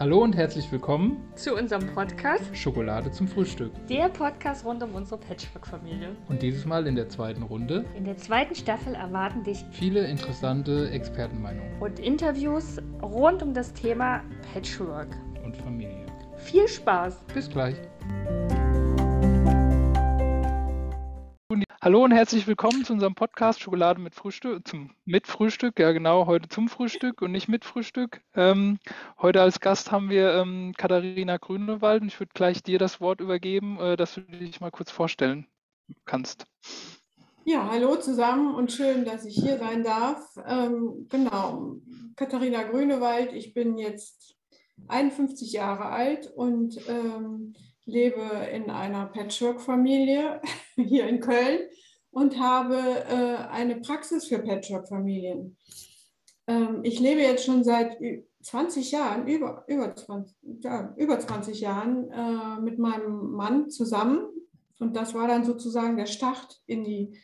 Hallo und herzlich willkommen zu unserem Podcast Schokolade zum Frühstück. Der Podcast rund um unsere Patchwork-Familie. Und dieses Mal in der zweiten Runde. In der zweiten Staffel erwarten dich viele interessante Expertenmeinungen und Interviews rund um das Thema Patchwork und Familie. Viel Spaß! Bis gleich! Hallo und herzlich willkommen zu unserem Podcast Schokolade mit Frühstück, zum, mit Frühstück, ja genau, heute zum Frühstück und nicht mit Frühstück. Ähm, heute als Gast haben wir ähm, Katharina Grünewald und ich würde gleich dir das Wort übergeben, äh, dass du dich mal kurz vorstellen kannst. Ja, hallo zusammen und schön, dass ich hier sein darf. Ähm, genau, Katharina Grünewald, ich bin jetzt 51 Jahre alt und ähm, lebe in einer Patchwork-Familie hier in Köln und habe äh, eine Praxis für Patchwork-Familien. Ähm, ich lebe jetzt schon seit 20 Jahren, über, über, 20, ja, über 20 Jahren äh, mit meinem Mann zusammen. Und das war dann sozusagen der Start in die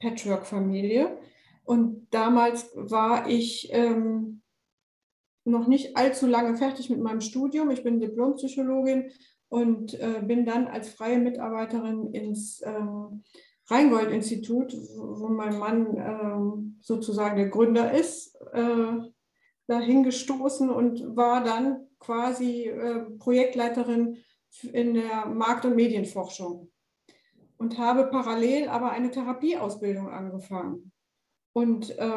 Patchwork-Familie. Und damals war ich ähm, noch nicht allzu lange fertig mit meinem Studium. Ich bin Diplompsychologin und äh, bin dann als freie Mitarbeiterin ins äh, Rheingold-Institut, wo mein Mann äh, sozusagen der Gründer ist, äh, dahin gestoßen und war dann quasi äh, Projektleiterin in der Markt- und Medienforschung und habe parallel aber eine Therapieausbildung angefangen. Und äh,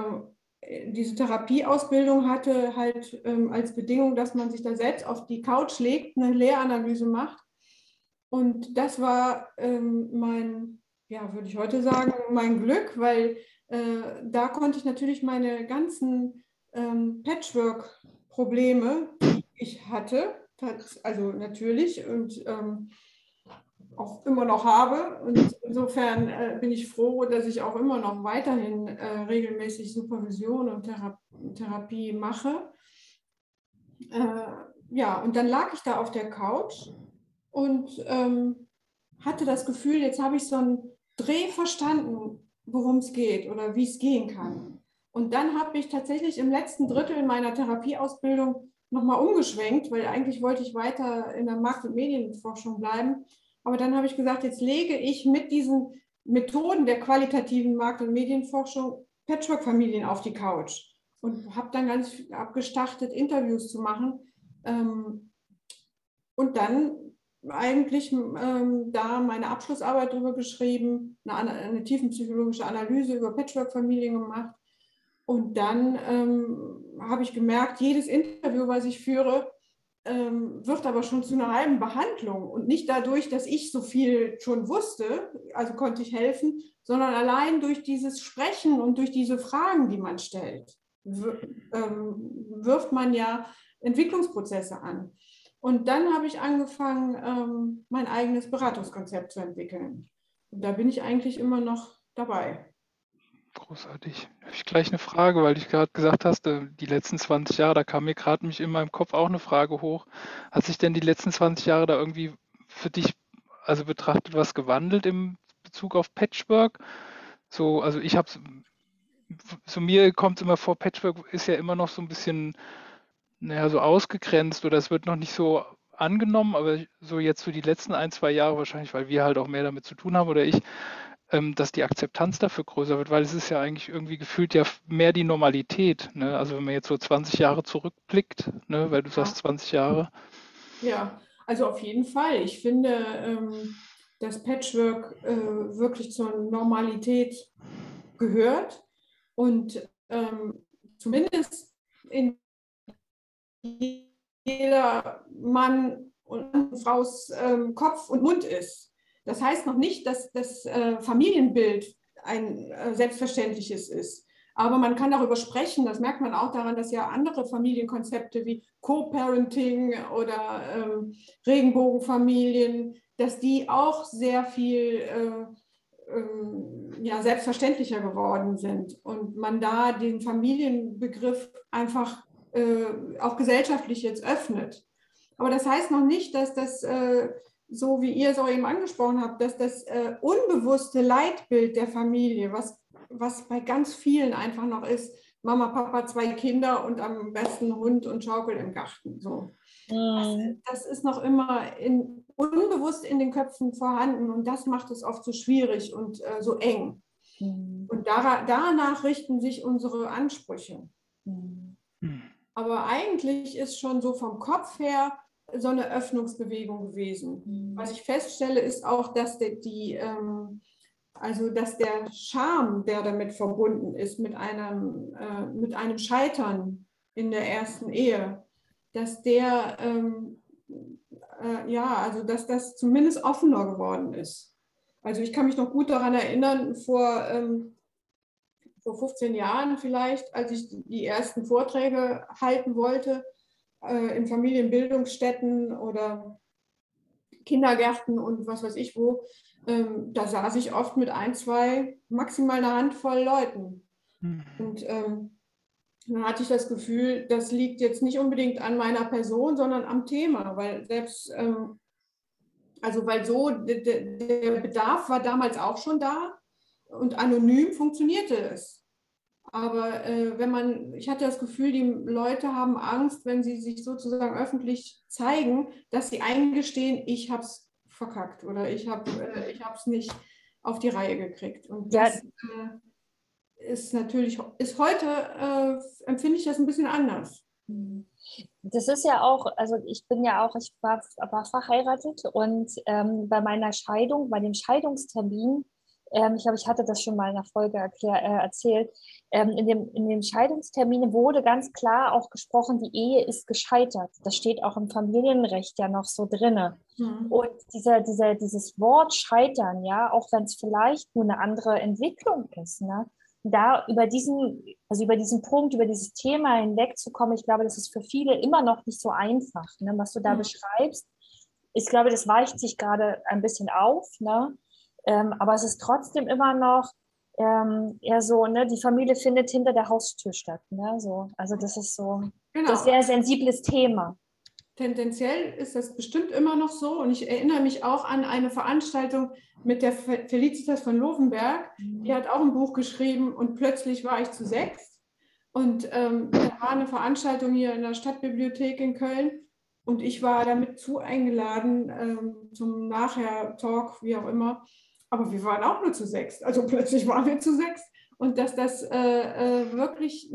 diese Therapieausbildung hatte halt ähm, als Bedingung, dass man sich da selbst auf die Couch legt, eine Lehranalyse macht. Und das war ähm, mein, ja, würde ich heute sagen, mein Glück, weil äh, da konnte ich natürlich meine ganzen ähm, Patchwork-Probleme, die ich hatte, also natürlich, und ähm, auch immer noch habe. Und insofern äh, bin ich froh, dass ich auch immer noch weiterhin äh, regelmäßig Supervision und Thera Therapie mache. Äh, ja, und dann lag ich da auf der Couch und ähm, hatte das Gefühl, jetzt habe ich so einen Dreh verstanden, worum es geht oder wie es gehen kann. Und dann habe ich tatsächlich im letzten Drittel meiner Therapieausbildung nochmal umgeschwenkt, weil eigentlich wollte ich weiter in der Markt- und Medienforschung bleiben aber dann habe ich gesagt, jetzt lege ich mit diesen Methoden der qualitativen Markt- und Medienforschung Patchwork-Familien auf die Couch und habe dann ganz abgestartet, Interviews zu machen. Ähm, und dann eigentlich ähm, da meine Abschlussarbeit darüber geschrieben, eine, eine tiefenpsychologische Analyse über Patchwork-Familien gemacht. Und dann ähm, habe ich gemerkt, jedes Interview, was ich führe, ähm, wird aber schon zu einer halben Behandlung und nicht dadurch, dass ich so viel schon wusste, also konnte ich helfen, sondern allein durch dieses Sprechen und durch diese Fragen, die man stellt, ähm, wirft man ja Entwicklungsprozesse an. Und dann habe ich angefangen, ähm, mein eigenes Beratungskonzept zu entwickeln. Und da bin ich eigentlich immer noch dabei. Großartig. Habe ich gleich eine Frage, weil du gerade gesagt hast, äh, die letzten 20 Jahre, da kam mir gerade mich in meinem Kopf auch eine Frage hoch. Hat sich denn die letzten 20 Jahre da irgendwie für dich, also betrachtet, was gewandelt im Bezug auf Patchwork? So, also ich habe so mir kommt es immer vor, Patchwork ist ja immer noch so ein bisschen, naja, so ausgegrenzt oder es wird noch nicht so angenommen, aber so jetzt so die letzten ein, zwei Jahre wahrscheinlich, weil wir halt auch mehr damit zu tun haben oder ich, dass die Akzeptanz dafür größer wird, weil es ist ja eigentlich irgendwie gefühlt ja mehr die Normalität. Ne? Also wenn man jetzt so 20 Jahre zurückblickt, ne? weil du ja. sagst 20 Jahre. Ja, also auf jeden Fall. Ich finde, ähm, dass Patchwork äh, wirklich zur Normalität gehört und ähm, zumindest in jeder Mann und Frau's ähm, Kopf und Mund ist. Das heißt noch nicht, dass das äh, Familienbild ein äh, selbstverständliches ist. Aber man kann darüber sprechen. Das merkt man auch daran, dass ja andere Familienkonzepte wie Co-Parenting oder ähm, Regenbogenfamilien, dass die auch sehr viel äh, äh, ja, selbstverständlicher geworden sind. Und man da den Familienbegriff einfach äh, auch gesellschaftlich jetzt öffnet. Aber das heißt noch nicht, dass das äh, so wie ihr es auch eben angesprochen habt, dass das äh, unbewusste Leitbild der Familie, was, was bei ganz vielen einfach noch ist, Mama, Papa, zwei Kinder und am besten Hund und Schaukel im Garten. So. Mhm. Das, das, ist noch immer in, unbewusst in den Köpfen vorhanden und das macht es oft so schwierig und äh, so eng. Mhm. Und da, danach richten sich unsere Ansprüche. Mhm. Aber eigentlich ist schon so vom Kopf her so eine Öffnungsbewegung gewesen. Mhm. Was ich feststelle, ist auch, dass der, die, ähm, also dass der Charme, der damit verbunden ist, mit einem, äh, mit einem Scheitern in der ersten Ehe, dass der, ähm, äh, ja, also dass das zumindest offener geworden ist. Also ich kann mich noch gut daran erinnern, vor, ähm, vor 15 Jahren vielleicht, als ich die ersten Vorträge halten wollte, äh, in Familienbildungsstätten oder Kindergärten und was weiß ich wo, ähm, da saß ich oft mit ein, zwei, maximal eine Handvoll Leuten. Mhm. Und ähm, dann hatte ich das Gefühl, das liegt jetzt nicht unbedingt an meiner Person, sondern am Thema, weil selbst, ähm, also weil so, der Bedarf war damals auch schon da und anonym funktionierte es. Aber äh, wenn man, ich hatte das Gefühl, die Leute haben Angst, wenn sie sich sozusagen öffentlich zeigen, dass sie eingestehen, ich habe es verkackt oder ich habe äh, es nicht auf die Reihe gekriegt. Und das äh, ist natürlich, ist heute, äh, empfinde ich das ein bisschen anders. Das ist ja auch, also ich bin ja auch, ich war, war verheiratet und ähm, bei meiner Scheidung, bei dem Scheidungstermin, ähm, ich glaube, ich hatte das schon mal in der Folge erklär, äh, erzählt, in, dem, in den Scheidungsterminen wurde ganz klar auch gesprochen, die Ehe ist gescheitert. Das steht auch im Familienrecht ja noch so drin. Mhm. Und dieser, dieser, dieses Wort scheitern, ja, auch wenn es vielleicht nur eine andere Entwicklung ist, ne? da über diesen, also über diesen Punkt, über dieses Thema hinwegzukommen, ich glaube, das ist für viele immer noch nicht so einfach. Ne? Was du da mhm. beschreibst, ich glaube, das weicht sich gerade ein bisschen auf. Ne? Ähm, aber es ist trotzdem immer noch ähm, eher so, ne, die Familie findet hinter der Haustür statt. Ne, so. Also das ist so genau. das sehr sensibles Thema. Tendenziell ist das bestimmt immer noch so. Und ich erinnere mich auch an eine Veranstaltung mit der Felicitas von Lovenberg. Die mhm. hat auch ein Buch geschrieben und plötzlich war ich zu sechs. Und ähm, da war eine Veranstaltung hier in der Stadtbibliothek in Köln. Und ich war damit zu eingeladen ähm, zum Nachher-Talk, wie auch immer. Aber wir waren auch nur zu sechs. Also plötzlich waren wir zu sechs. Und dass das äh, äh, wirklich,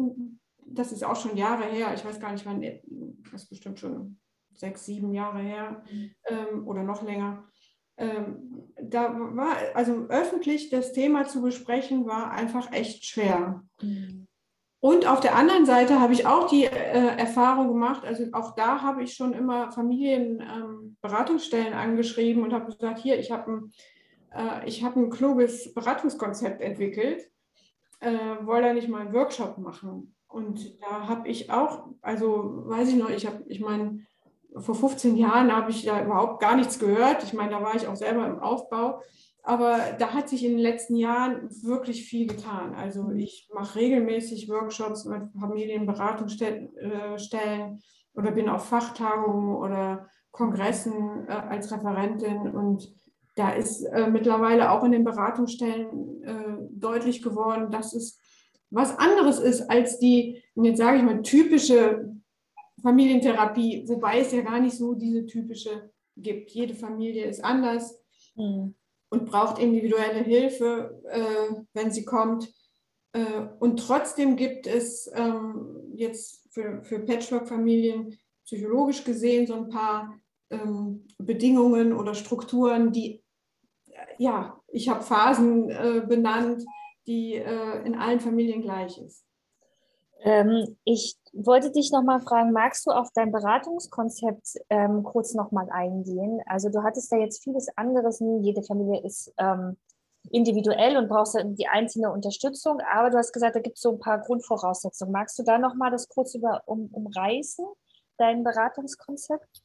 das ist auch schon Jahre her, ich weiß gar nicht wann, das ist bestimmt schon sechs, sieben Jahre her ähm, oder noch länger. Ähm, da war, also öffentlich das Thema zu besprechen, war einfach echt schwer. Mhm. Und auf der anderen Seite habe ich auch die äh, Erfahrung gemacht, also auch da habe ich schon immer Familienberatungsstellen ähm, angeschrieben und habe gesagt, hier, ich habe ein ich habe ein kluges Beratungskonzept entwickelt, äh, wollte nicht mal einen Workshop machen. Und da habe ich auch, also weiß ich noch, ich habe, ich meine, vor 15 Jahren habe ich da überhaupt gar nichts gehört. Ich meine, da war ich auch selber im Aufbau. Aber da hat sich in den letzten Jahren wirklich viel getan. Also ich mache regelmäßig Workshops mit Familienberatungsstellen äh, oder bin auf Fachtagungen oder Kongressen äh, als Referentin und da ist äh, mittlerweile auch in den Beratungsstellen äh, deutlich geworden, dass es was anderes ist als die, jetzt sage ich mal, typische Familientherapie, wobei es ja gar nicht so diese typische gibt. Jede Familie ist anders mhm. und braucht individuelle Hilfe, äh, wenn sie kommt. Äh, und trotzdem gibt es ähm, jetzt für, für Patchwork-Familien psychologisch gesehen so ein paar ähm, Bedingungen oder Strukturen, die ja, ich habe Phasen äh, benannt, die äh, in allen Familien gleich ist. Ähm, ich wollte dich nochmal fragen, magst du auf dein Beratungskonzept ähm, kurz nochmal eingehen? Also du hattest da jetzt vieles anderes, jede Familie ist ähm, individuell und brauchst die einzelne Unterstützung, aber du hast gesagt, da gibt es so ein paar Grundvoraussetzungen. Magst du da nochmal das kurz über, um, umreißen, dein Beratungskonzept?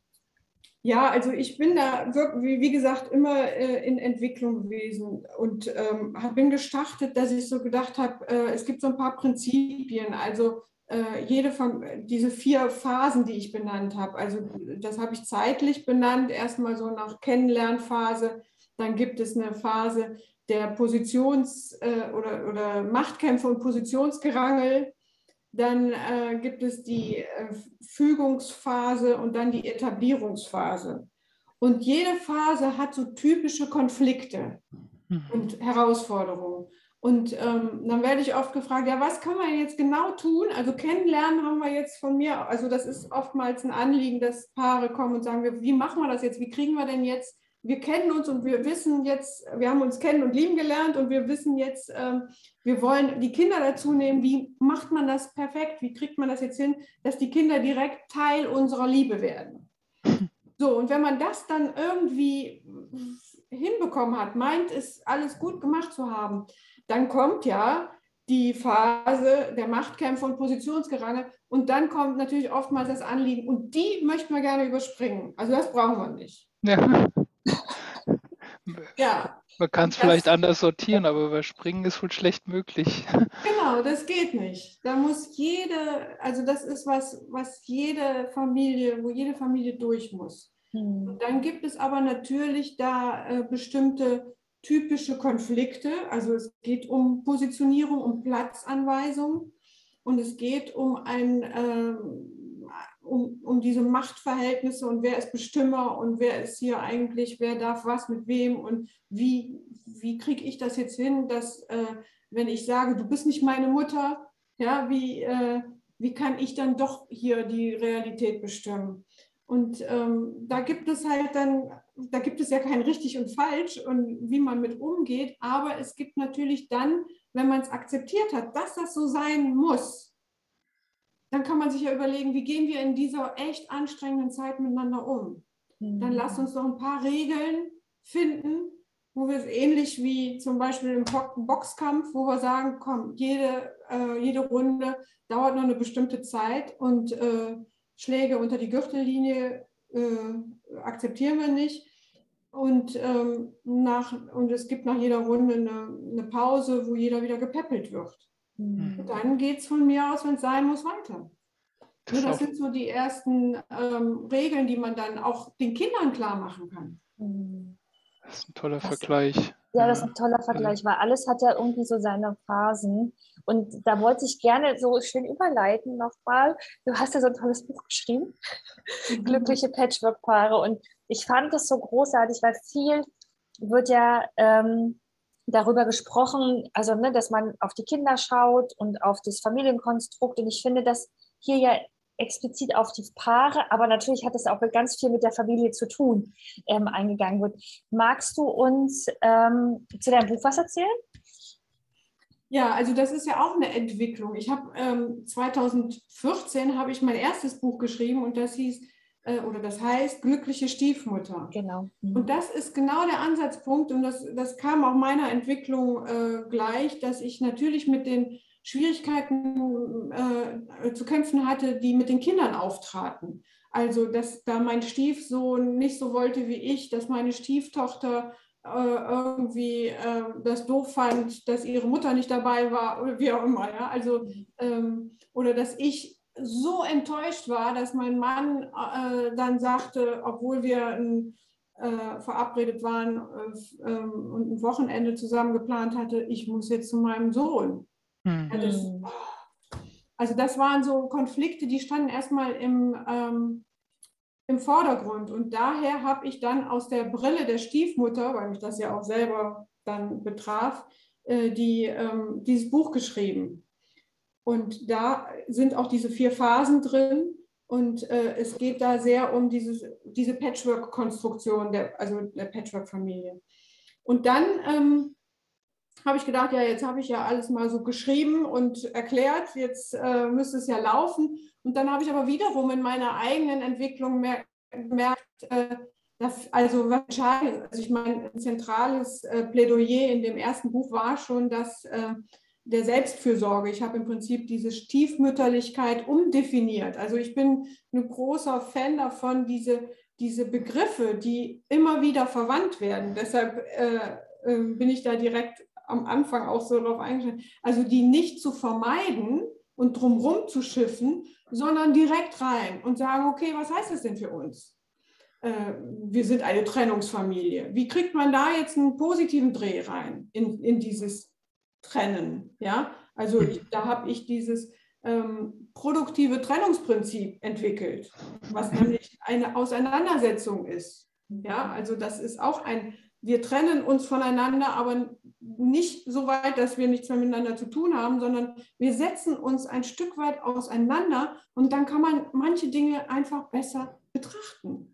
Ja, also ich bin da wirklich, wie gesagt, immer äh, in Entwicklung gewesen und ähm, bin gestartet, dass ich so gedacht habe, äh, es gibt so ein paar Prinzipien, also äh, jede von diese vier Phasen, die ich benannt habe. Also das habe ich zeitlich benannt, erstmal so nach Kennenlernphase, dann gibt es eine Phase der Positions- äh, oder, oder Machtkämpfe und Positionsgerangel. Dann äh, gibt es die äh, Fügungsphase und dann die Etablierungsphase. Und jede Phase hat so typische Konflikte mhm. und Herausforderungen. Und ähm, dann werde ich oft gefragt, ja, was kann man jetzt genau tun? Also kennenlernen haben wir jetzt von mir, also das ist oftmals ein Anliegen, dass Paare kommen und sagen, wie machen wir das jetzt? Wie kriegen wir denn jetzt, wir kennen uns und wir wissen jetzt, wir haben uns kennen und lieben gelernt und wir wissen jetzt, ähm, wir wollen die Kinder dazu nehmen. Wie macht man das perfekt? Wie kriegt man das jetzt hin, dass die Kinder direkt Teil unserer Liebe werden? So, und wenn man das dann irgendwie hinbekommen hat, meint es alles gut gemacht zu haben, dann kommt ja die Phase der Machtkämpfe und Positionsgerange und dann kommt natürlich oftmals das Anliegen und die möchten wir gerne überspringen. Also das brauchen wir nicht. Ja. Ja. Man kann es vielleicht anders sortieren, aber überspringen ist wohl schlecht möglich. Genau, das geht nicht. Da muss jede, also das ist was, was jede Familie, wo jede Familie durch muss. Hm. Und dann gibt es aber natürlich da äh, bestimmte typische Konflikte. Also es geht um Positionierung, um Platzanweisung und es geht um ein äh, um, um diese Machtverhältnisse und wer ist Bestimmer und wer ist hier eigentlich, wer darf was mit wem und wie, wie kriege ich das jetzt hin, dass äh, wenn ich sage, du bist nicht meine Mutter, ja, wie, äh, wie kann ich dann doch hier die Realität bestimmen? Und ähm, da gibt es halt dann, da gibt es ja kein richtig und falsch und wie man mit umgeht, aber es gibt natürlich dann, wenn man es akzeptiert hat, dass das so sein muss, dann kann man sich ja überlegen, wie gehen wir in dieser echt anstrengenden Zeit miteinander um. Dann lasst uns doch ein paar Regeln finden, wo wir es ähnlich wie zum Beispiel im Boxkampf, wo wir sagen, komm, jede, äh, jede Runde dauert noch eine bestimmte Zeit und äh, Schläge unter die Gürtellinie äh, akzeptieren wir nicht. Und, ähm, nach, und es gibt nach jeder Runde eine, eine Pause, wo jeder wieder gepäppelt wird. Mhm. Und dann geht es von mir aus, wenn es sein muss, weiter. Das, das sind so die ersten ähm, Regeln, die man dann auch den Kindern klar machen kann. Mhm. Das ist ein toller das, Vergleich. Ja, das ist ein toller Vergleich, weil alles hat ja irgendwie so seine Phasen. Und da wollte ich gerne so schön überleiten nochmal. Du hast ja so ein tolles Buch geschrieben, mhm. Glückliche Patchwork-Paare. Und ich fand das so großartig, weil viel wird ja ähm, darüber gesprochen, also ne, dass man auf die Kinder schaut und auf das Familienkonstrukt. Und ich finde, dass hier ja explizit auf die Paare, aber natürlich hat es auch ganz viel mit der Familie zu tun, ähm, eingegangen wird. Magst du uns ähm, zu deinem Buch was erzählen? Ja, also das ist ja auch eine Entwicklung. Ich habe ähm, 2014 habe ich mein erstes Buch geschrieben und das hieß äh, oder das heißt glückliche Stiefmutter. Genau. Mhm. Und das ist genau der Ansatzpunkt und das, das kam auch meiner Entwicklung äh, gleich, dass ich natürlich mit den Schwierigkeiten äh, zu kämpfen hatte, die mit den Kindern auftraten. Also, dass da mein Stiefsohn nicht so wollte wie ich, dass meine Stieftochter äh, irgendwie äh, das doof fand, dass ihre Mutter nicht dabei war oder wie auch immer. Ja? Also, ähm, oder dass ich so enttäuscht war, dass mein Mann äh, dann sagte, obwohl wir ein, äh, verabredet waren äh, ähm, und ein Wochenende zusammen geplant hatte, ich muss jetzt zu meinem Sohn. Mhm. Das, also das waren so Konflikte, die standen erstmal im, ähm, im Vordergrund. Und daher habe ich dann aus der Brille der Stiefmutter, weil mich das ja auch selber dann betraf, äh, die, ähm, dieses Buch geschrieben. Und da sind auch diese vier Phasen drin. Und äh, es geht da sehr um dieses, diese Patchwork-Konstruktion, also der Patchwork-Familie. Und dann ähm, habe ich gedacht, ja, jetzt habe ich ja alles mal so geschrieben und erklärt, jetzt äh, müsste es ja laufen. Und dann habe ich aber wiederum in meiner eigenen Entwicklung gemerkt, äh, dass, also wahrscheinlich, also ich meine, ein zentrales äh, Plädoyer in dem ersten Buch war schon, dass äh, der Selbstfürsorge. Ich habe im Prinzip diese Stiefmütterlichkeit umdefiniert. Also ich bin ein großer Fan davon, diese, diese Begriffe, die immer wieder verwandt werden. Deshalb äh, äh bin ich da direkt am Anfang auch so darauf eingestellt, also die nicht zu vermeiden und drumherum zu schiffen, sondern direkt rein und sagen, okay, was heißt das denn für uns? Äh, wir sind eine Trennungsfamilie. Wie kriegt man da jetzt einen positiven Dreh rein in, in dieses Trennen? Ja, also ich, da habe ich dieses ähm, produktive Trennungsprinzip entwickelt, was nämlich eine Auseinandersetzung ist. Ja, also das ist auch ein, wir trennen uns voneinander, aber nicht so weit, dass wir nichts mehr miteinander zu tun haben, sondern wir setzen uns ein Stück weit auseinander und dann kann man manche Dinge einfach besser betrachten.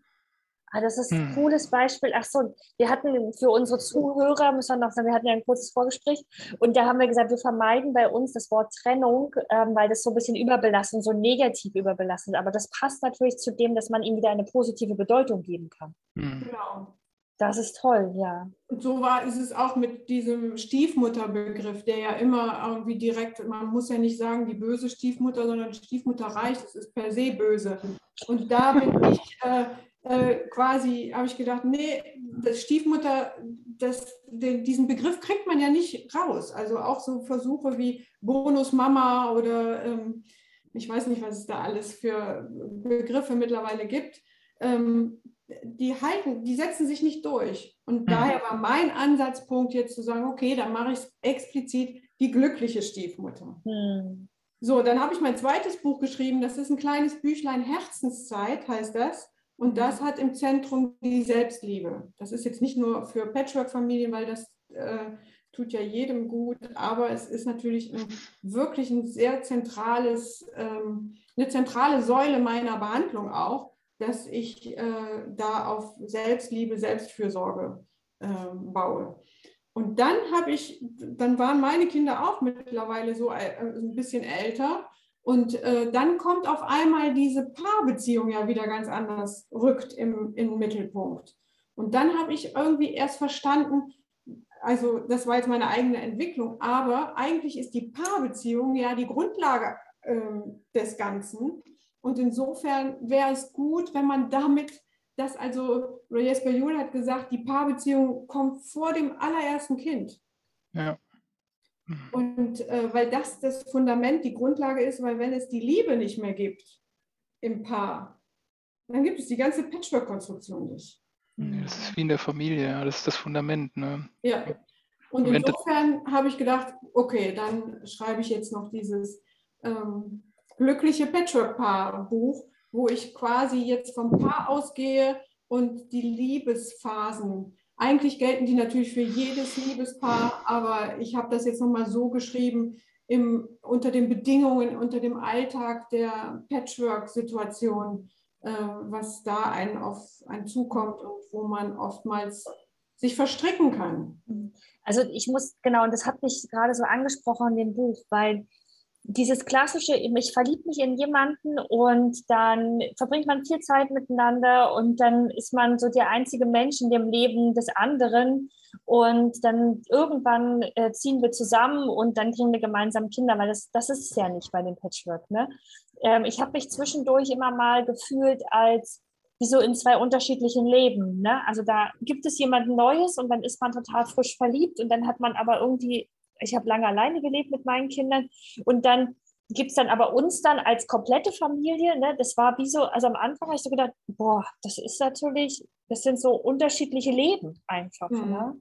Ah, das ist ein hm. cooles Beispiel. Ach so, wir hatten für unsere Zuhörer, müssen wir noch sagen, wir hatten ja ein kurzes Vorgespräch und da haben wir gesagt, wir vermeiden bei uns das Wort Trennung, ähm, weil das so ein bisschen überbelastend, so negativ überbelastend. Aber das passt natürlich zu dem, dass man ihm wieder eine positive Bedeutung geben kann. Hm. Genau. Das ist toll, ja. Und so war ist es auch mit diesem Stiefmutterbegriff, der ja immer irgendwie direkt, man muss ja nicht sagen die böse Stiefmutter, sondern Stiefmutter reicht, das ist per se böse. Und da bin ich äh, äh, quasi, habe ich gedacht, nee, das Stiefmutter, das, den, diesen Begriff kriegt man ja nicht raus. Also auch so Versuche wie Bonusmama oder ähm, ich weiß nicht, was es da alles für Begriffe mittlerweile gibt. Ähm, die halten, die setzen sich nicht durch. Und mhm. daher war mein Ansatzpunkt jetzt zu sagen, okay, dann mache ich explizit die glückliche Stiefmutter. Mhm. So, dann habe ich mein zweites Buch geschrieben. Das ist ein kleines Büchlein, Herzenszeit heißt das. Und das hat im Zentrum die Selbstliebe. Das ist jetzt nicht nur für Patchwork-Familien, weil das äh, tut ja jedem gut, aber es ist natürlich ein, wirklich ein sehr zentrales, ähm, eine zentrale Säule meiner Behandlung auch, dass ich äh, da auf Selbstliebe, Selbstfürsorge äh, baue. Und dann habe ich, dann waren meine Kinder auch mittlerweile so äh, ein bisschen älter und äh, dann kommt auf einmal diese Paarbeziehung ja wieder ganz anders, rückt im, im Mittelpunkt. Und dann habe ich irgendwie erst verstanden, also das war jetzt meine eigene Entwicklung, aber eigentlich ist die Paarbeziehung ja die Grundlage äh, des Ganzen. Und insofern wäre es gut, wenn man damit, das also, Jesper Juhl hat gesagt, die Paarbeziehung kommt vor dem allerersten Kind. Ja. Und äh, weil das das Fundament, die Grundlage ist, weil wenn es die Liebe nicht mehr gibt im Paar, dann gibt es die ganze Patchwork-Konstruktion nicht. Das ist wie in der Familie, das ist das Fundament. Ne? Ja. Und insofern habe ich gedacht, okay, dann schreibe ich jetzt noch dieses ähm, glückliche Patchwork-Paar-Buch, wo ich quasi jetzt vom Paar ausgehe und die Liebesphasen eigentlich gelten die natürlich für jedes Liebespaar, aber ich habe das jetzt nochmal so geschrieben, im, unter den Bedingungen, unter dem Alltag der Patchwork-Situation, äh, was da einen auf einen zukommt und wo man oftmals sich verstricken kann. Also ich muss, genau, und das hat mich gerade so angesprochen in dem Buch, weil dieses klassische, ich verliebe mich in jemanden und dann verbringt man viel Zeit miteinander und dann ist man so der einzige Mensch in dem Leben des anderen und dann irgendwann äh, ziehen wir zusammen und dann kriegen wir gemeinsam Kinder, weil das, das ist es ja nicht bei dem Patchwork. Ne? Ähm, ich habe mich zwischendurch immer mal gefühlt als wie so in zwei unterschiedlichen Leben. Ne? Also da gibt es jemand Neues und dann ist man total frisch verliebt und dann hat man aber irgendwie ich habe lange alleine gelebt mit meinen Kindern und dann gibt es dann aber uns dann als komplette Familie, ne, das war wie so, also am Anfang habe ich so gedacht, boah, das ist natürlich, das sind so unterschiedliche Leben einfach. Mhm. Ne?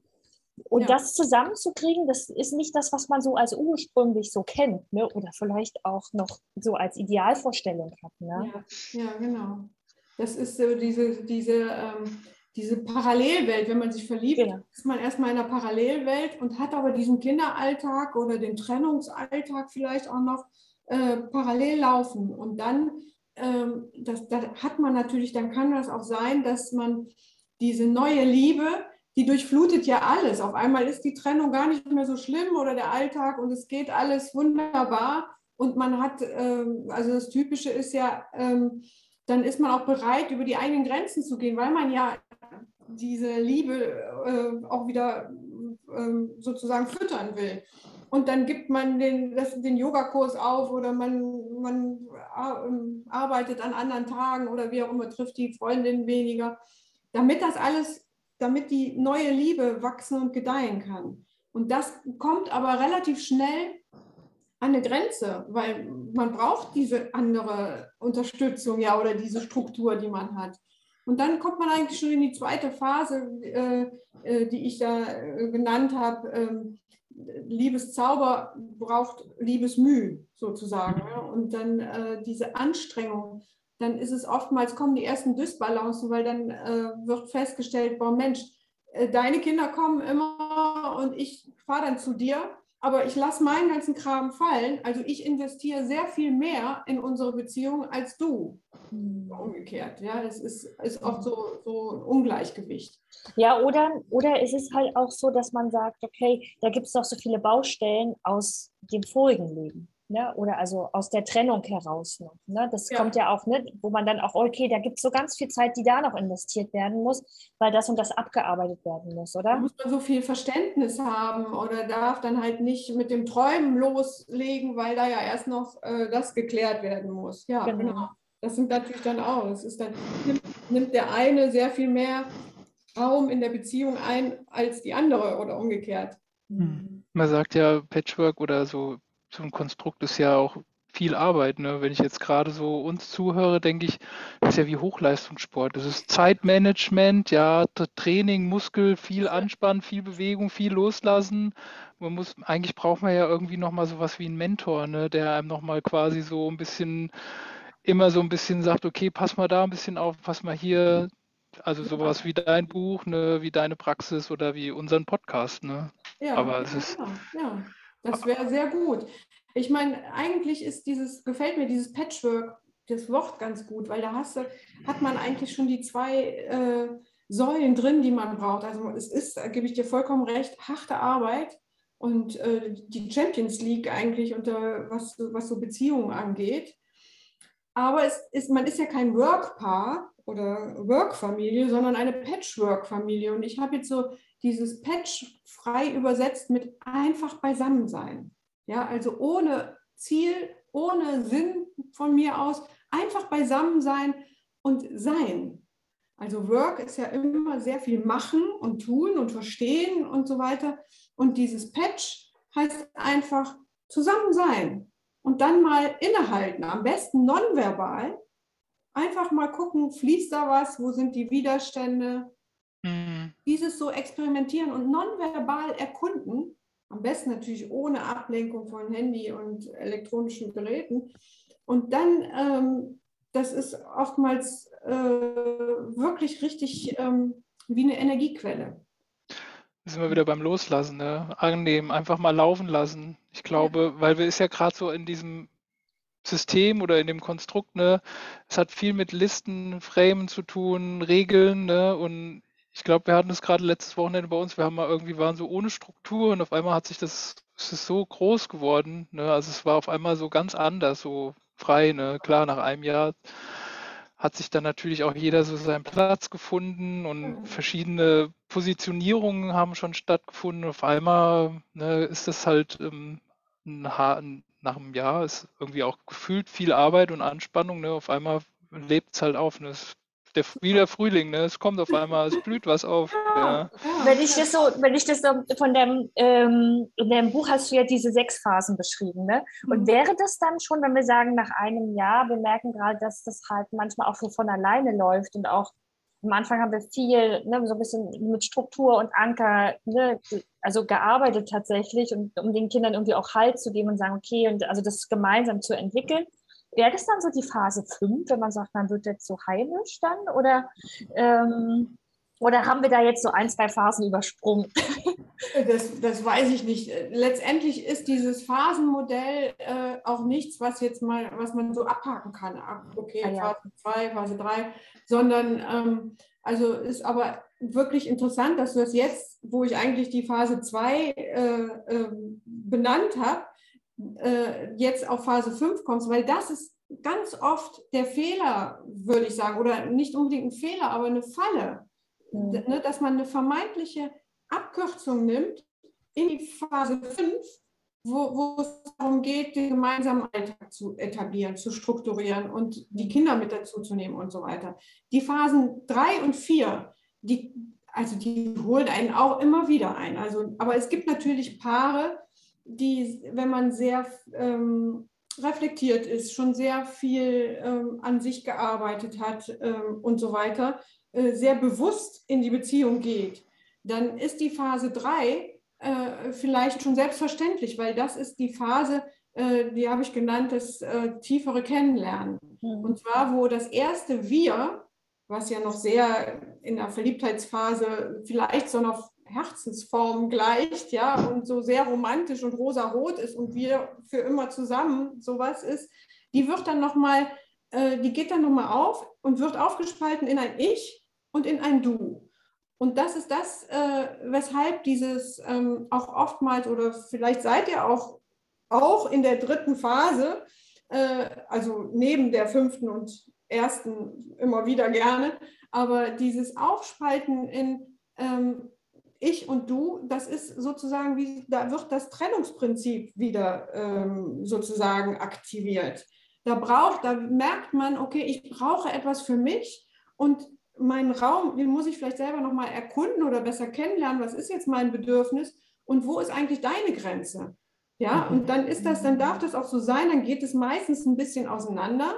Und ja. das zusammenzukriegen, das ist nicht das, was man so als ursprünglich so kennt, ne? oder vielleicht auch noch so als Idealvorstellung hat. Ne? Ja, ja genau. Das ist so diese, diese ähm, diese Parallelwelt, wenn man sich verliebt, genau. ist man erstmal in einer Parallelwelt und hat aber diesen Kinderalltag oder den Trennungsalltag vielleicht auch noch äh, parallel laufen. Und dann, ähm, das, das hat man natürlich, dann kann das auch sein, dass man diese neue Liebe, die durchflutet ja alles. Auf einmal ist die Trennung gar nicht mehr so schlimm oder der Alltag und es geht alles wunderbar. Und man hat, ähm, also das Typische ist ja, ähm, dann ist man auch bereit, über die eigenen Grenzen zu gehen, weil man ja diese Liebe äh, auch wieder äh, sozusagen füttern will. Und dann gibt man den, den Yogakurs auf oder man, man äh, arbeitet an anderen Tagen oder wie auch immer, trifft die Freundin weniger, damit das alles, damit die neue Liebe wachsen und gedeihen kann. Und das kommt aber relativ schnell an eine Grenze, weil man braucht diese andere Unterstützung ja oder diese Struktur, die man hat. Und dann kommt man eigentlich schon in die zweite Phase, äh, äh, die ich da äh, genannt habe. Ähm, Liebeszauber braucht Liebesmüh sozusagen. Und dann diese Anstrengung, dann ist es oftmals, kommen die ersten Dysbalancen, weil dann wird festgestellt, boah Mensch, deine Kinder kommen immer und ich fahre dann zu dir aber ich lasse meinen ganzen Kram fallen. Also ich investiere sehr viel mehr in unsere Beziehung als du. Mhm. Umgekehrt, ja, das ist, ist oft so, so ein Ungleichgewicht. Ja, oder, oder ist es halt auch so, dass man sagt, okay, da gibt es doch so viele Baustellen aus dem vorigen Leben ne? oder also aus der Trennung heraus noch. Ne? Das ja. kommt ja auch, ne? wo man dann auch, okay, da gibt es so ganz viel Zeit, die da noch investiert werden muss, weil das und das abgearbeitet werden muss, oder? Da muss man so viel Verständnis haben oder darf dann halt nicht mit dem Träumen loslegen, weil da ja erst noch äh, das geklärt werden muss. Ja, genau. genau. Das sind natürlich dann auch. Das ist dann, nimmt, nimmt der eine sehr viel mehr Raum in der Beziehung ein als die andere oder umgekehrt. Hm. Man sagt ja Patchwork oder so so ein Konstrukt ist ja auch viel Arbeit. Ne? Wenn ich jetzt gerade so uns zuhöre, denke ich, das ist ja wie Hochleistungssport. Das ist Zeitmanagement, ja, Training, Muskel, viel Anspannen, viel Bewegung, viel loslassen. Man muss, eigentlich braucht man ja irgendwie nochmal sowas wie einen Mentor, ne? der einem nochmal quasi so ein bisschen, immer so ein bisschen sagt, okay, pass mal da ein bisschen auf, pass mal hier, also sowas wie dein Buch, ne, wie deine Praxis oder wie unseren Podcast, ne? Ja, Aber es ist. Ja. Das wäre sehr gut. Ich meine, eigentlich ist dieses, gefällt mir dieses Patchwork, das Wort ganz gut, weil da hast du, hat man eigentlich schon die zwei äh, Säulen drin, die man braucht. Also es ist, da gebe ich dir vollkommen recht, harte Arbeit und äh, die Champions League eigentlich unter was, was so Beziehungen angeht. Aber es ist, man ist ja kein Work-Paar oder Work-Familie, sondern eine Patchwork-Familie. Und ich habe jetzt so dieses Patch frei übersetzt mit einfach beisammen sein. Ja, also ohne Ziel, ohne Sinn von mir aus, einfach beisammen sein und sein. Also Work ist ja immer sehr viel machen und tun und verstehen und so weiter. Und dieses Patch heißt einfach zusammen sein und dann mal innehalten, am besten nonverbal. Einfach mal gucken, fließt da was, wo sind die Widerstände, Mhm. Dieses so experimentieren und nonverbal erkunden, am besten natürlich ohne Ablenkung von Handy und elektronischen Geräten. Und dann, ähm, das ist oftmals äh, wirklich richtig ähm, wie eine Energiequelle. Da sind wir wieder beim Loslassen, ne? annehmen, einfach mal laufen lassen. Ich glaube, ja. weil wir ist ja gerade so in diesem System oder in dem Konstrukt, ne, es hat viel mit Listen, Framen zu tun, Regeln, ne, und ich glaube, wir hatten es gerade letztes Wochenende bei uns, wir haben mal irgendwie waren so ohne Struktur und auf einmal hat sich das, es ist so groß geworden. Ne? Also es war auf einmal so ganz anders, so frei. Ne? Klar, nach einem Jahr hat sich dann natürlich auch jeder so seinen Platz gefunden und verschiedene Positionierungen haben schon stattgefunden. Auf einmal ne, ist das halt ähm, ein, nach einem Jahr ist irgendwie auch gefühlt viel Arbeit und Anspannung. Ne? Auf einmal lebt es halt auf. Ne? Es der, wie der Frühling, ne? Es kommt auf einmal, es blüht was auf. Ja. Wenn ich das so, wenn ich das so von dem, ähm, in deinem Buch hast du ja diese sechs Phasen beschrieben, ne? Und mhm. wäre das dann schon, wenn wir sagen, nach einem Jahr, wir merken gerade, dass das halt manchmal auch so von alleine läuft und auch am Anfang haben wir viel, ne, so ein bisschen mit Struktur und Anker, ne, also gearbeitet tatsächlich und um den Kindern irgendwie auch Halt zu geben und sagen, okay, und also das gemeinsam zu entwickeln. Wäre das dann so die Phase 5, wenn man sagt, man wird jetzt so heimisch dann? Oder, ähm, oder haben wir da jetzt so ein, zwei Phasen übersprungen? Das, das weiß ich nicht. Letztendlich ist dieses Phasenmodell äh, auch nichts, was jetzt mal, was man so abhaken kann. Okay, ah, ja. Phase 2, Phase 3, sondern ähm, also ist aber wirklich interessant, dass du das jetzt, wo ich eigentlich die Phase 2 äh, äh, benannt habe, äh, jetzt auf Phase 5 kommst, weil das ist ganz oft der Fehler, würde ich sagen, oder nicht unbedingt ein Fehler, aber eine Falle, mhm. ne, dass man eine vermeintliche Abkürzung nimmt in die Phase 5, wo, wo es darum geht, den gemeinsamen Alltag zu etablieren, zu strukturieren und die Kinder mit dazu zu nehmen und so weiter. Die Phasen 3 und 4, die, also die holen einen auch immer wieder ein. Also, aber es gibt natürlich Paare, die, wenn man sehr ähm, reflektiert ist, schon sehr viel ähm, an sich gearbeitet hat ähm, und so weiter, äh, sehr bewusst in die Beziehung geht, dann ist die Phase 3 äh, vielleicht schon selbstverständlich, weil das ist die Phase, äh, die habe ich genannt, das äh, tiefere Kennenlernen. Mhm. Und zwar, wo das erste Wir, was ja noch sehr in der Verliebtheitsphase vielleicht so einer Herzensform gleicht, ja, und so sehr romantisch und rosa-rot ist und wir für immer zusammen sowas ist, die wird dann nochmal, äh, die geht dann nochmal auf und wird aufgespalten in ein Ich und in ein Du. Und das ist das, äh, weshalb dieses ähm, auch oftmals oder vielleicht seid ihr auch, auch in der dritten Phase, äh, also neben der fünften und ersten immer wieder gerne, aber dieses Aufspalten in ähm, ich und du, das ist sozusagen wie, da wird das Trennungsprinzip wieder ähm, sozusagen aktiviert. Da braucht, da merkt man, okay, ich brauche etwas für mich und meinen Raum, den muss ich vielleicht selber nochmal erkunden oder besser kennenlernen, was ist jetzt mein Bedürfnis und wo ist eigentlich deine Grenze? Ja, mhm. und dann ist das, dann darf das auch so sein, dann geht es meistens ein bisschen auseinander,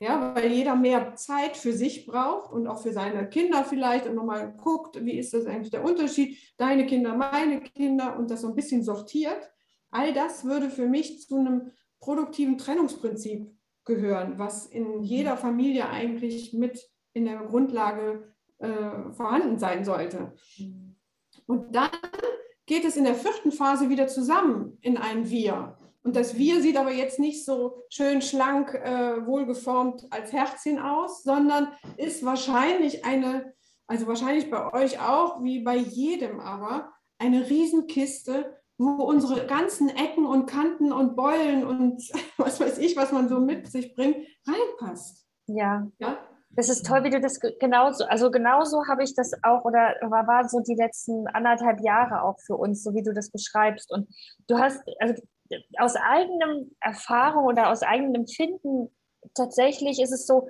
ja, weil jeder mehr Zeit für sich braucht und auch für seine Kinder vielleicht und nochmal guckt, wie ist das eigentlich der Unterschied, deine Kinder, meine Kinder und das so ein bisschen sortiert. All das würde für mich zu einem produktiven Trennungsprinzip gehören, was in jeder Familie eigentlich mit in der Grundlage äh, vorhanden sein sollte. Und dann geht es in der vierten Phase wieder zusammen in ein Wir. Und das Wir sieht aber jetzt nicht so schön schlank, äh, wohlgeformt als Herzchen aus, sondern ist wahrscheinlich eine, also wahrscheinlich bei euch auch, wie bei jedem aber, eine Riesenkiste, wo unsere ganzen Ecken und Kanten und Beulen und was weiß ich, was man so mit sich bringt, reinpasst. Ja. ja? Das ist toll, wie du das genauso, also genauso habe ich das auch oder war, war so die letzten anderthalb Jahre auch für uns, so wie du das beschreibst. Und du hast, also aus eigenem Erfahrung oder aus eigenem Empfinden, tatsächlich ist es so,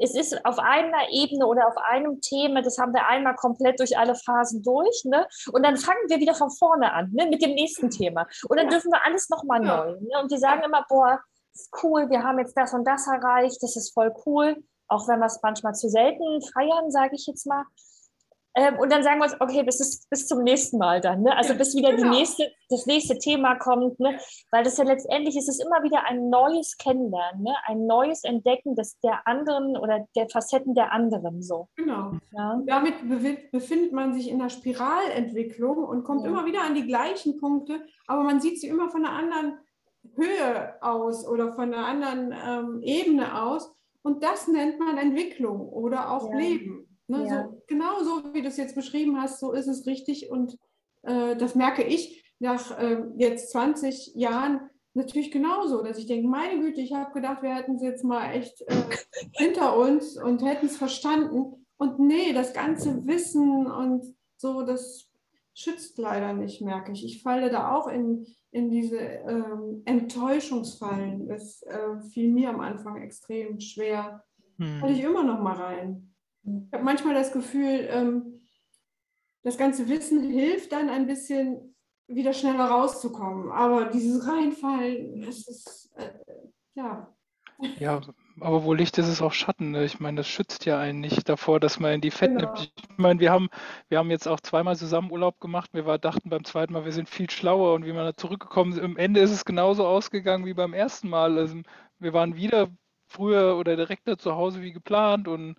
es ist auf einer Ebene oder auf einem Thema, das haben wir einmal komplett durch alle Phasen durch, ne? Und dann fangen wir wieder von vorne an, ne? Mit dem nächsten Thema. Und dann dürfen wir alles nochmal ja. neu. Ne? Und die sagen immer, boah, ist cool, wir haben jetzt das und das erreicht, das ist voll cool auch wenn wir es manchmal zu selten feiern, sage ich jetzt mal. Ähm, und dann sagen wir uns, okay, bis, ist, bis zum nächsten Mal dann. Ne? Also bis wieder genau. die nächste, das nächste Thema kommt. Ne? Weil das ja letztendlich ist es immer wieder ein neues Kennenlernen, ne? ein neues Entdecken des, der anderen oder der Facetten der anderen. So. Genau. Ja? damit befindet man sich in einer Spiralentwicklung und kommt ja. immer wieder an die gleichen Punkte, aber man sieht sie immer von einer anderen Höhe aus oder von einer anderen ähm, Ebene aus. Und das nennt man Entwicklung oder auch ja. Leben. Ne? Ja. So, genau so, wie du es jetzt beschrieben hast, so ist es richtig. Und äh, das merke ich nach äh, jetzt 20 Jahren natürlich genauso, dass ich denke, meine Güte, ich habe gedacht, wir hätten es jetzt mal echt äh, hinter uns und hätten es verstanden. Und nee, das ganze Wissen und so, das schützt leider nicht, merke ich. Ich falle da auch in, in diese ähm, Enttäuschungsfallen. Das äh, fiel mir am Anfang extrem schwer. Hm. Falle ich immer noch mal rein. Ich habe manchmal das Gefühl, ähm, das ganze Wissen hilft dann ein bisschen wieder schneller rauszukommen. Aber dieses Reinfallen, das ist, äh, ja. Ja, aber wo Licht ist, ist auch Schatten. Ne? Ich meine, das schützt ja einen nicht davor, dass man in die Fett genau. nimmt. Ich meine, wir haben, wir haben jetzt auch zweimal zusammen Urlaub gemacht. Wir war, dachten beim zweiten Mal, wir sind viel schlauer und wie man da zurückgekommen ist. Am Ende ist es genauso ausgegangen wie beim ersten Mal. Also wir waren wieder früher oder direkt zu Hause wie geplant und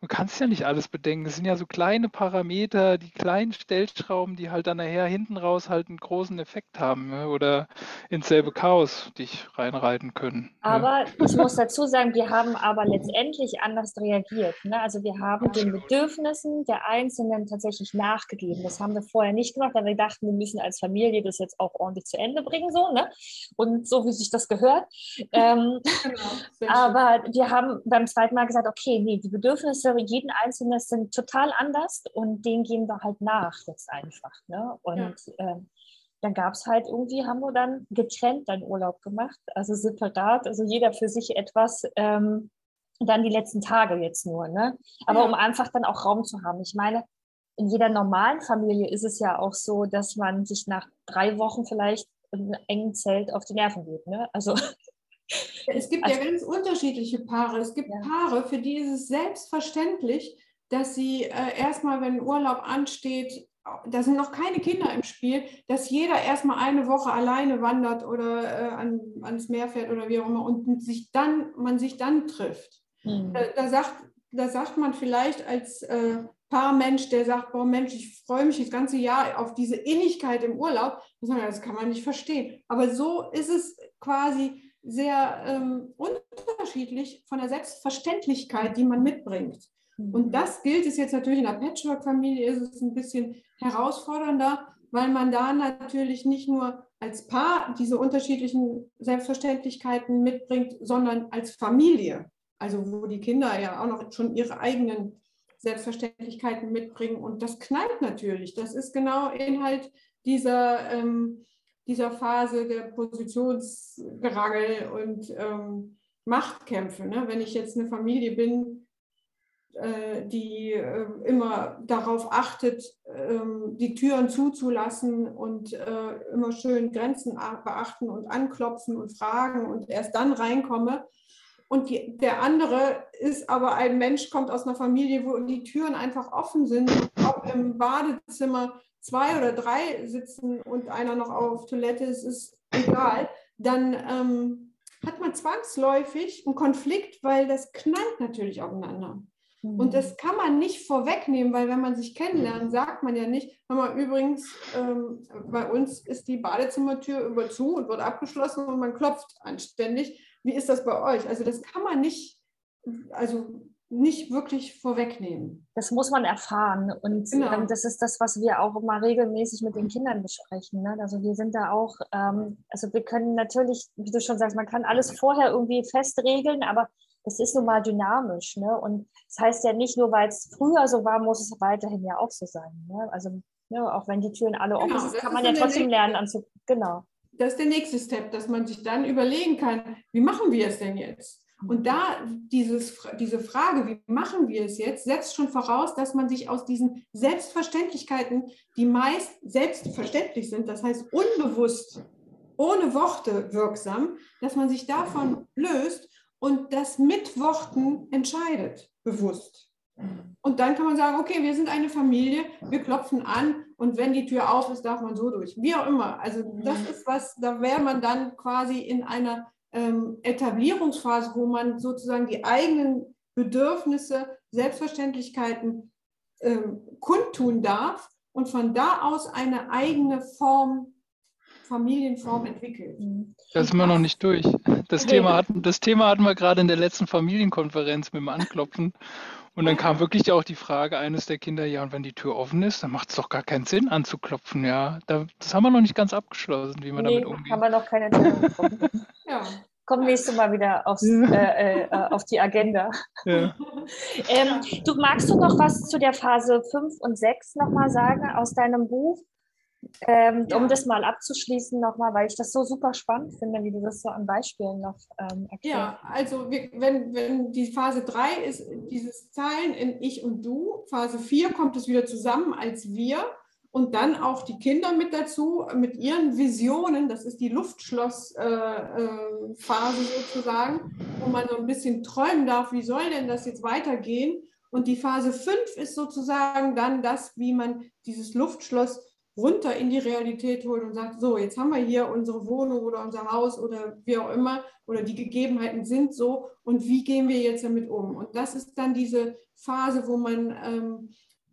du kannst ja nicht alles bedenken. Es sind ja so kleine Parameter, die kleinen Stellschrauben, die halt dann nachher hinten raus halt einen großen Effekt haben ne? oder ins selbe Chaos dich reinreiten können. Ne? Aber ne? ich muss dazu sagen, wir haben aber letztendlich anders reagiert. Ne? Also wir haben den Bedürfnissen der Einzelnen tatsächlich nachgegeben. Das haben wir vorher nicht gemacht, weil wir dachten, wir müssen als Familie das jetzt auch ordentlich zu Ende bringen, so, ne? Und so wie sich das gehört. Ähm, genau, aber wir haben beim zweiten Mal gesagt, okay, nee, die Bedürfnisse für jeden Einzelnen sind total anders und denen gehen wir halt nach jetzt einfach. Ne? Und ja. ähm, dann gab es halt irgendwie, haben wir dann getrennt dann Urlaub gemacht, also separat, also jeder für sich etwas. Ähm, dann die letzten Tage jetzt nur, ne? Aber ja. um einfach dann auch Raum zu haben. Ich meine, in jeder normalen Familie ist es ja auch so, dass man sich nach drei Wochen vielleicht in einem engen Zelt auf die Nerven geht. Ne? Also es gibt also, ja ganz unterschiedliche Paare. Es gibt ja. Paare, für die ist es selbstverständlich, dass sie äh, erstmal, wenn Urlaub ansteht, da sind noch keine Kinder im Spiel, dass jeder erstmal eine Woche alleine wandert oder äh, an, ans Meer fährt oder wie auch immer und sich dann, man sich dann trifft. Mhm. Da, da, sagt, da sagt man vielleicht als äh, Paarmensch, der sagt, boah Mensch, ich freue mich das ganze Jahr auf diese Innigkeit im Urlaub, das kann man nicht verstehen. Aber so ist es quasi sehr ähm, unterschiedlich von der Selbstverständlichkeit, die man mitbringt. Und mhm. das gilt es jetzt natürlich in der Patchwork-Familie, ist es ein bisschen herausfordernder, weil man da natürlich nicht nur als Paar diese unterschiedlichen Selbstverständlichkeiten mitbringt, sondern als Familie. Also wo die Kinder ja auch noch schon ihre eigenen Selbstverständlichkeiten mitbringen. Und das knallt natürlich. Das ist genau Inhalt dieser, ähm, dieser Phase der Positionsgerangel und ähm, Machtkämpfe. Ne? Wenn ich jetzt eine Familie bin, äh, die äh, immer darauf achtet, ähm, die Türen zuzulassen und äh, immer schön Grenzen beachten und anklopfen und fragen und erst dann reinkomme. Und die, der andere ist aber ein Mensch, kommt aus einer Familie, wo die Türen einfach offen sind, ob im Badezimmer zwei oder drei sitzen und einer noch auf Toilette ist, ist egal. Dann ähm, hat man zwangsläufig einen Konflikt, weil das knallt natürlich aufeinander. Und mhm. das kann man nicht vorwegnehmen, weil wenn man sich kennenlernt, sagt man ja nicht, man übrigens, ähm, bei uns ist die Badezimmertür über zu und wird abgeschlossen und man klopft anständig. Wie ist das bei euch? Also das kann man nicht, also nicht wirklich vorwegnehmen. Das muss man erfahren und genau. ähm, das ist das, was wir auch immer regelmäßig mit den Kindern besprechen. Ne? Also wir sind da auch, ähm, also wir können natürlich, wie du schon sagst, man kann alles vorher irgendwie festregeln, aber das ist nun mal dynamisch. Ne? Und das heißt ja nicht nur, weil es früher so war, muss es weiterhin ja auch so sein. Ne? Also ne, auch wenn die Türen alle offen genau, sind, kann man ja trotzdem lernen anzu. Genau. Das ist der nächste Step, dass man sich dann überlegen kann, wie machen wir es denn jetzt? Und da dieses, diese Frage, wie machen wir es jetzt, setzt schon voraus, dass man sich aus diesen Selbstverständlichkeiten, die meist selbstverständlich sind, das heißt unbewusst, ohne Worte wirksam, dass man sich davon löst und das mit Worten entscheidet, bewusst. Und dann kann man sagen, okay, wir sind eine Familie, wir klopfen an und wenn die Tür auf ist, darf man so durch. Wie auch immer. Also das ist was, da wäre man dann quasi in einer ähm, Etablierungsphase, wo man sozusagen die eigenen Bedürfnisse, Selbstverständlichkeiten ähm, kundtun darf und von da aus eine eigene Form Familienform entwickelt. Mhm. Da sind wir noch nicht durch. Das. Thema, hatten, das Thema hatten wir gerade in der letzten Familienkonferenz mit dem Anklopfen. Und dann kam wirklich auch die Frage eines der Kinder, ja, und wenn die Tür offen ist, dann macht es doch gar keinen Sinn anzuklopfen, ja. das haben wir noch nicht ganz abgeschlossen, wie wir nee, damit umgehen. haben wir noch keine Entscheidung ja. Kommt nächstes Mal wieder aufs, äh, äh, auf die Agenda. Ja. ähm, du magst du noch was zu der Phase 5 und 6 nochmal sagen aus deinem Buch? Ähm, ja. Um das mal abzuschließen nochmal, weil ich das so super spannend finde, wie du das so an Beispielen noch ähm, erklärst. Ja, also wir, wenn, wenn die Phase 3 ist dieses Zahlen in Ich und Du, Phase 4 kommt es wieder zusammen als wir und dann auch die Kinder mit dazu, mit ihren Visionen, das ist die Luftschlossphase äh, äh, sozusagen, wo man so ein bisschen träumen darf, wie soll denn das jetzt weitergehen? Und die Phase 5 ist sozusagen dann das, wie man dieses Luftschloss runter in die Realität holt und sagt, so, jetzt haben wir hier unsere Wohnung oder unser Haus oder wie auch immer oder die Gegebenheiten sind so und wie gehen wir jetzt damit um? Und das ist dann diese Phase, wo man ähm,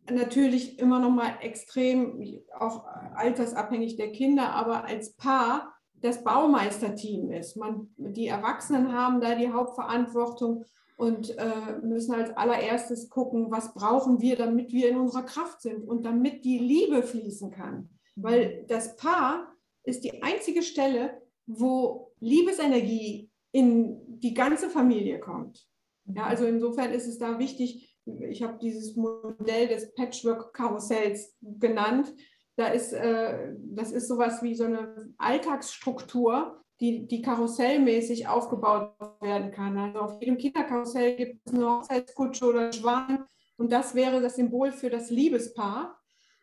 natürlich immer noch mal extrem, auch altersabhängig der Kinder, aber als Paar das Baumeisterteam ist. Man, die Erwachsenen haben da die Hauptverantwortung und äh, müssen als allererstes gucken, was brauchen wir, damit wir in unserer Kraft sind und damit die Liebe fließen kann. Weil das Paar ist die einzige Stelle, wo Liebesenergie in die ganze Familie kommt. Ja, also insofern ist es da wichtig, ich habe dieses Modell des Patchwork-Karussells genannt. Da ist, äh, das ist sowas wie so eine Alltagsstruktur, die, die karussellmäßig aufgebaut werden kann. Also auf jedem Kinderkarussell gibt es eine Hochzeitskutsche oder einen Schwan und das wäre das Symbol für das Liebespaar.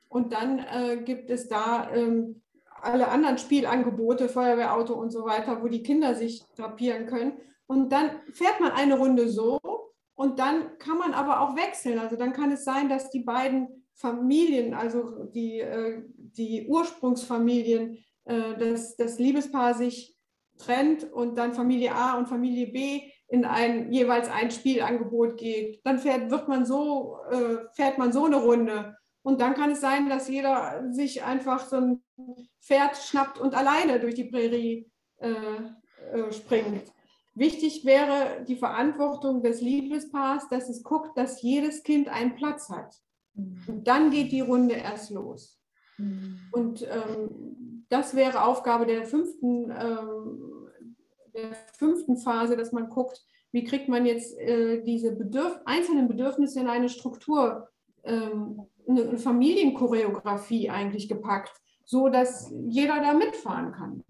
Und dann äh, gibt es da ähm, alle anderen Spielangebote, Feuerwehrauto und so weiter, wo die Kinder sich drapieren können. Und dann fährt man eine Runde so und dann kann man aber auch wechseln. Also dann kann es sein, dass die beiden Familien, also die, äh, die Ursprungsfamilien, äh, dass das Liebespaar sich trennt und dann Familie A und Familie B in ein jeweils ein Spielangebot geht. Dann fährt, wird man so, äh, fährt man so eine Runde. Und dann kann es sein, dass jeder sich einfach so ein Pferd schnappt und alleine durch die Prärie äh, äh, springt. Wichtig wäre die Verantwortung des Liebespaars, dass es guckt, dass jedes Kind einen Platz hat. Mhm. Und dann geht die Runde erst los. Mhm. Und ähm, das wäre Aufgabe der fünften, ähm, der fünften Phase, dass man guckt, wie kriegt man jetzt äh, diese Bedürf einzelnen Bedürfnisse in eine Struktur, ähm, eine Familienchoreografie eigentlich gepackt, so dass jeder da mitfahren kann.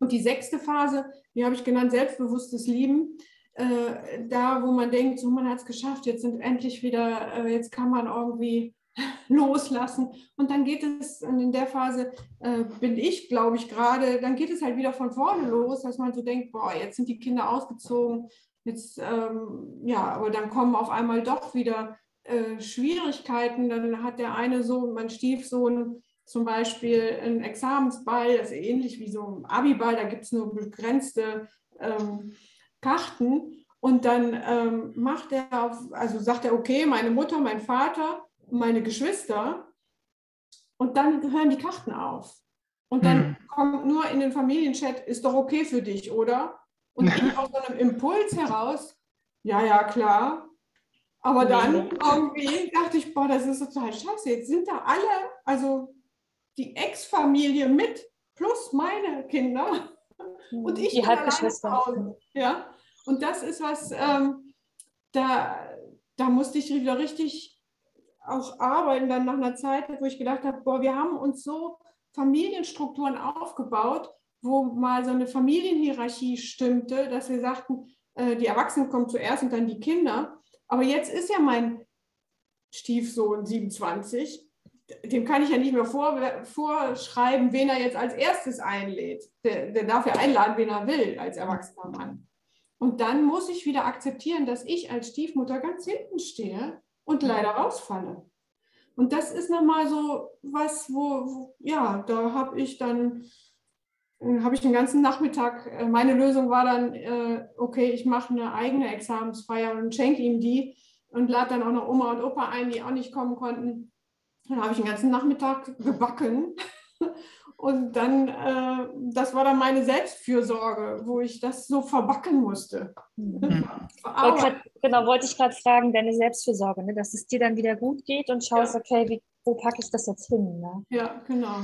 Und die sechste Phase, die habe ich genannt, selbstbewusstes Lieben. Äh, da, wo man denkt, so man hat es geschafft, jetzt sind endlich wieder, äh, jetzt kann man irgendwie loslassen. Und dann geht es in der Phase, äh, bin ich, glaube ich, gerade, dann geht es halt wieder von vorne los, dass man so denkt, boah, jetzt sind die Kinder ausgezogen, jetzt, ähm, ja, aber dann kommen auf einmal doch wieder äh, Schwierigkeiten. Dann hat der eine Sohn, mein Stiefsohn, zum Beispiel ein Examensball, das ist ähnlich wie so ein Abiball, da gibt es nur begrenzte ähm, Karten. Und dann ähm, macht er auf, also sagt er, okay, meine Mutter, mein Vater, meine Geschwister. Und dann hören die Karten auf. Und dann hm. kommt nur in den Familienchat, ist doch okay für dich, oder? Und ich aus so einem Impuls heraus, ja, ja, klar. Aber dann irgendwie dachte ich, boah, das ist total scheiße. Jetzt sind da alle, also die Ex-Familie mit, plus meine Kinder. Und ich die Halbgeschwister. Ja, und das ist was, ähm, da, da musste ich wieder richtig auch arbeiten, dann nach einer Zeit, wo ich gedacht habe, boah, wir haben uns so Familienstrukturen aufgebaut, wo mal so eine Familienhierarchie stimmte, dass wir sagten, äh, die Erwachsenen kommen zuerst und dann die Kinder. Aber jetzt ist ja mein Stiefsohn 27 dem kann ich ja nicht mehr vor, vorschreiben, wen er jetzt als erstes einlädt. Der, der darf ja einladen, wen er will, als erwachsener Mann. Und dann muss ich wieder akzeptieren, dass ich als Stiefmutter ganz hinten stehe und leider rausfalle. Und das ist nochmal so was, wo, wo ja, da habe ich dann, habe ich den ganzen Nachmittag, äh, meine Lösung war dann, äh, okay, ich mache eine eigene Examensfeier und schenke ihm die und lade dann auch noch Oma und Opa ein, die auch nicht kommen konnten. Dann habe ich den ganzen Nachmittag gebacken. Und dann, äh, das war dann meine Selbstfürsorge, wo ich das so verbacken musste. Mhm. grad, genau, wollte ich gerade fragen, deine Selbstfürsorge, ne? dass es dir dann wieder gut geht und schaust, ja. okay, wie, wo packe ich das jetzt hin? Ne? Ja, genau.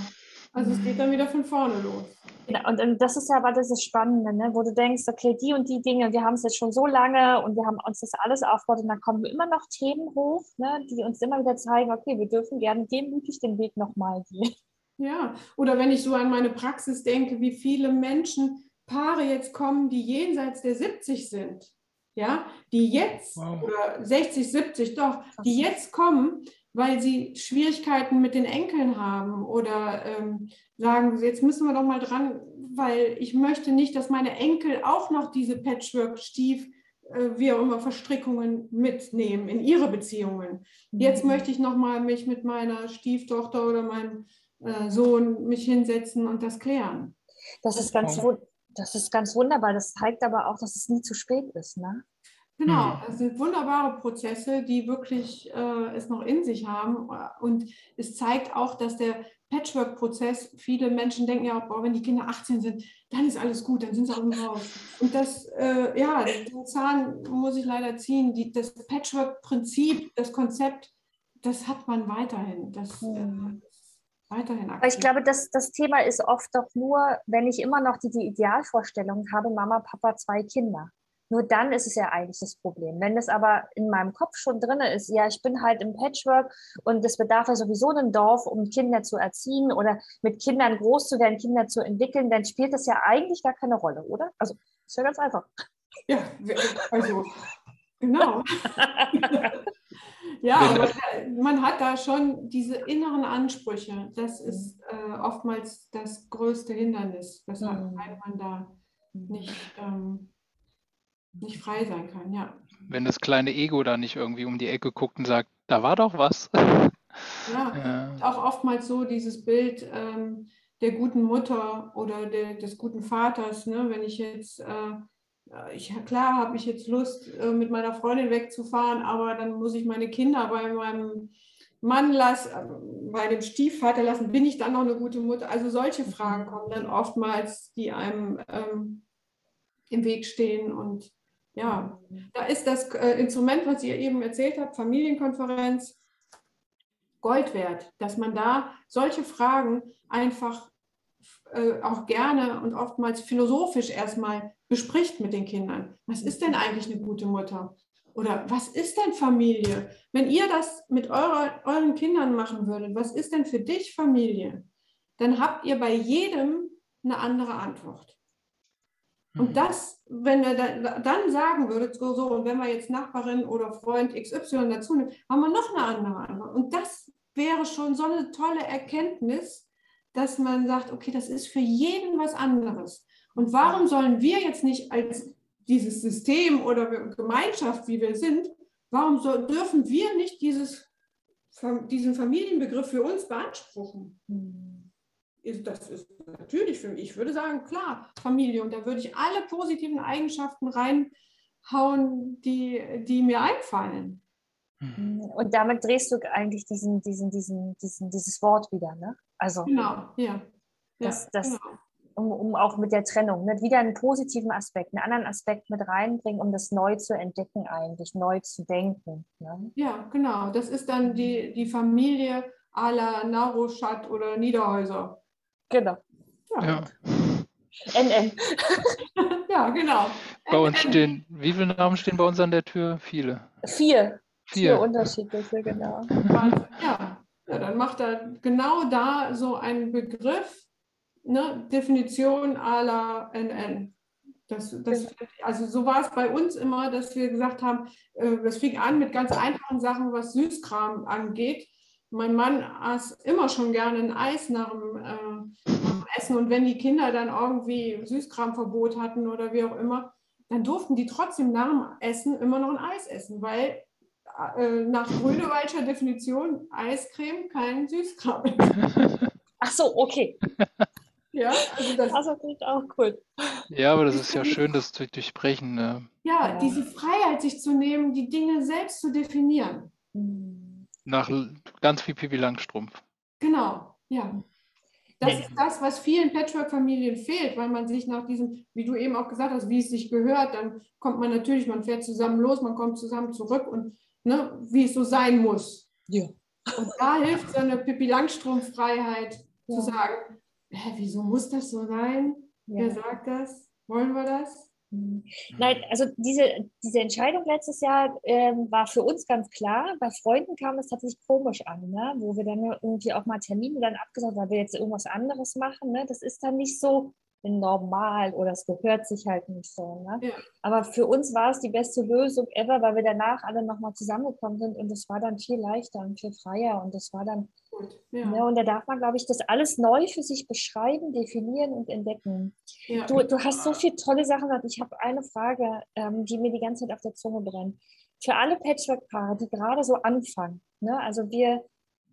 Also es geht dann wieder von vorne los. Genau, und, und das ist ja aber das Spannende, ne? wo du denkst, okay, die und die Dinge, wir haben es jetzt schon so lange und wir haben uns das alles aufgebaut und dann kommen immer noch Themen hoch, ne? die uns immer wieder zeigen, okay, wir dürfen gerne demütig den Weg nochmal gehen. Ja, oder wenn ich so an meine Praxis denke, wie viele Menschen, Paare jetzt kommen, die jenseits der 70 sind, ja, die jetzt, wow. oder 60, 70, doch, die jetzt kommen, weil sie Schwierigkeiten mit den Enkeln haben oder ähm, sagen, jetzt müssen wir doch mal dran, weil ich möchte nicht, dass meine Enkel auch noch diese Patchwork-Stief, äh, wie auch immer, Verstrickungen mitnehmen in ihre Beziehungen. Jetzt mhm. möchte ich noch mal mich mit meiner Stieftochter oder meinem äh, Sohn mich hinsetzen und das klären. Das ist ganz, das ist ganz wunderbar. Das zeigt aber auch, dass es nie zu spät ist. Ne? Genau, es sind wunderbare Prozesse, die wirklich äh, es noch in sich haben. Und es zeigt auch, dass der Patchwork-Prozess, viele Menschen denken ja, boah, wenn die Kinder 18 sind, dann ist alles gut, dann sind sie auch im Haus. Und das, äh, ja, den Zahn muss ich leider ziehen. Die, das Patchwork-Prinzip, das Konzept, das hat man weiterhin. Das, äh, weiterhin aktiv. Ich glaube, das, das Thema ist oft doch nur, wenn ich immer noch die, die Idealvorstellung habe, Mama, Papa, zwei Kinder. Nur dann ist es ja eigentlich das Problem. Wenn es aber in meinem Kopf schon drin ist, ja, ich bin halt im Patchwork und es bedarf ja sowieso ein Dorf, um Kinder zu erziehen oder mit Kindern groß zu werden, Kinder zu entwickeln, dann spielt das ja eigentlich gar keine Rolle, oder? Also ist ja ganz einfach. Ja, also genau. ja, aber man hat da schon diese inneren Ansprüche. Das ist äh, oftmals das größte Hindernis, weshalb mhm. man da nicht ähm, nicht frei sein kann, ja. Wenn das kleine Ego da nicht irgendwie um die Ecke guckt und sagt, da war doch was. Ja, ja. auch oftmals so dieses Bild ähm, der guten Mutter oder der, des guten Vaters. Ne? Wenn ich jetzt, äh, ich, klar habe ich jetzt Lust, äh, mit meiner Freundin wegzufahren, aber dann muss ich meine Kinder bei meinem Mann lassen, äh, bei dem Stiefvater lassen, bin ich dann noch eine gute Mutter? Also solche Fragen kommen dann oftmals, die einem ähm, im Weg stehen. Und ja, da ist das äh, Instrument, was ihr eben erzählt habt, Familienkonferenz, Gold wert, dass man da solche Fragen einfach äh, auch gerne und oftmals philosophisch erstmal bespricht mit den Kindern. Was ist denn eigentlich eine gute Mutter? Oder was ist denn Familie? Wenn ihr das mit eurer, euren Kindern machen würdet, was ist denn für dich Familie? Dann habt ihr bei jedem eine andere Antwort. Und mhm. das, wenn ihr dann sagen würdet, so, so, und wenn wir jetzt Nachbarin oder Freund XY dazu nehmen, haben wir noch eine andere Antwort. Und das wäre schon so eine tolle Erkenntnis, dass man sagt, okay, das ist für jeden was anderes. Und warum sollen wir jetzt nicht als dieses System oder Gemeinschaft, wie wir sind, warum so, dürfen wir nicht dieses, diesen Familienbegriff für uns beanspruchen? Mhm das ist natürlich für mich, ich würde sagen, klar, Familie. Und da würde ich alle positiven Eigenschaften reinhauen, die, die mir einfallen. Mhm. Und damit drehst du eigentlich diesen, diesen, diesen, diesen, dieses Wort wieder, ne? Also, genau, ja. Das, das, genau. Um, um auch mit der Trennung, ne? wieder einen positiven Aspekt, einen anderen Aspekt mit reinbringen, um das neu zu entdecken, eigentlich neu zu denken. Ne? Ja, genau. Das ist dann die, die Familie à la Nauroschat oder Niederhäuser. Genau. Ja. NN. ja, genau. Bei uns stehen, wie viele Namen stehen bei uns an der Tür? Viele. Vier. Vier, Vier unterschiedliche, genau. Ja. ja, dann macht er genau da so einen Begriff, ne, Definition à la NN. Das, das, also so war es bei uns immer, dass wir gesagt haben, äh, das fing an mit ganz einfachen Sachen, was Süßkram angeht mein Mann aß immer schon gerne ein Eis nach dem, äh, nach dem, Essen. Und wenn die Kinder dann irgendwie Süßkramverbot hatten oder wie auch immer, dann durften die trotzdem nach dem Essen immer noch ein Eis essen, weil äh, nach Grünewaldscher Definition Eiscreme kein Süßkram. Ach so, okay. Ja, also das, das ist auch cool. Ja, aber das ist ja schön, das zu durchbrechen. Ne? Ja, ja, diese Freiheit, sich zu nehmen, die Dinge selbst zu definieren. Nach ganz viel Pipi Langstrumpf. Genau, ja. Das ist das, was vielen Patchwork-Familien fehlt, weil man sich nach diesem, wie du eben auch gesagt hast, wie es sich gehört, dann kommt man natürlich, man fährt zusammen los, man kommt zusammen zurück und ne, wie es so sein muss. Ja. Und da hilft so eine Pippi Langstrumpf-Freiheit ja. zu sagen, hä, wieso muss das so sein? Ja. Wer sagt das? Wollen wir das? Mhm. Nein, also diese, diese Entscheidung letztes Jahr ähm, war für uns ganz klar. Bei Freunden kam es tatsächlich komisch an, ne? wo wir dann irgendwie auch mal Termine dann abgesagt, weil wir jetzt irgendwas anderes machen. Ne? Das ist dann nicht so, normal oder es gehört sich halt nicht so. Ne? Ja. Aber für uns war es die beste Lösung ever, weil wir danach alle nochmal zusammengekommen sind und es war dann viel leichter und viel freier und das war dann, ja. ne, und da darf man, glaube ich, das alles neu für sich beschreiben, definieren und entdecken. Ja. Du, du hast so viele tolle Sachen gesagt. Ich habe eine Frage, ähm, die mir die ganze Zeit auf der Zunge brennt. Für alle Patchwork-Paare, die gerade so anfangen, ne? also wir,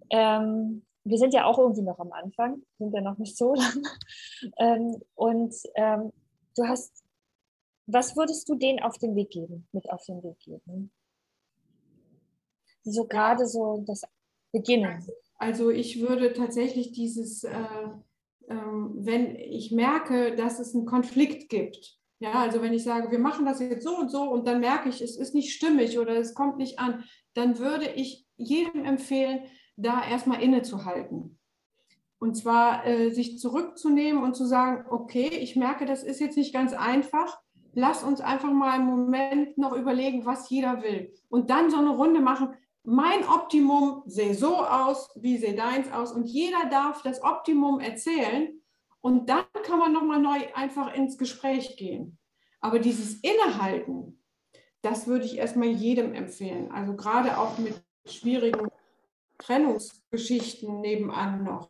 ähm, wir sind ja auch irgendwie noch am Anfang, sind ja noch nicht so lang. Ähm, und ähm, du hast, was würdest du denen auf den Weg geben, mit auf den Weg geben? So gerade so das Beginnen. Also ich würde tatsächlich dieses, äh, äh, wenn ich merke, dass es einen Konflikt gibt, ja, also wenn ich sage, wir machen das jetzt so und so und dann merke ich, es ist nicht stimmig oder es kommt nicht an, dann würde ich jedem empfehlen, da erstmal innezuhalten. Und zwar äh, sich zurückzunehmen und zu sagen, okay, ich merke, das ist jetzt nicht ganz einfach. Lass uns einfach mal einen Moment noch überlegen, was jeder will. Und dann so eine Runde machen. Mein Optimum sehe so aus, wie sehe deins aus. Und jeder darf das Optimum erzählen. Und dann kann man nochmal neu einfach ins Gespräch gehen. Aber dieses Innehalten, das würde ich erstmal jedem empfehlen. Also gerade auch mit schwierigen Trennungsgeschichten nebenan noch.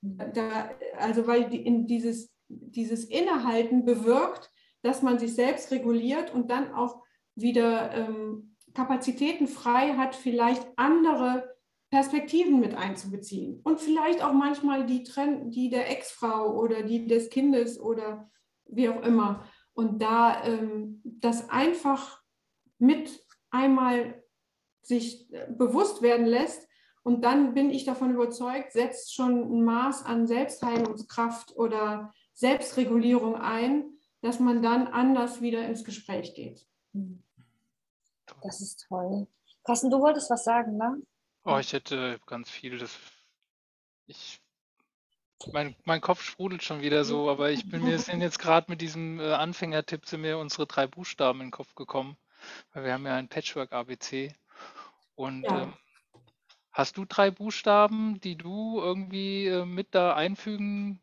Da, also weil die, in dieses, dieses Innehalten bewirkt, dass man sich selbst reguliert und dann auch wieder ähm, Kapazitäten frei hat, vielleicht andere Perspektiven mit einzubeziehen und vielleicht auch manchmal die, Trend, die der Ex-Frau oder die des Kindes oder wie auch immer. Und da ähm, das einfach mit einmal sich äh, bewusst werden lässt, und dann bin ich davon überzeugt, setzt schon ein Maß an Selbstheilungskraft oder Selbstregulierung ein, dass man dann anders wieder ins Gespräch geht. Das ist toll. Carsten, du wolltest was sagen, ne? Oh, ich hätte ganz viel. Das, ich, mein, mein Kopf sprudelt schon wieder so, aber ich bin mir sind jetzt gerade mit diesem äh, Anfängertipp sind mir unsere drei Buchstaben in den Kopf gekommen, weil wir haben ja ein Patchwork ABC und ja. ähm, Hast du drei Buchstaben, die du irgendwie äh, mit da einfügen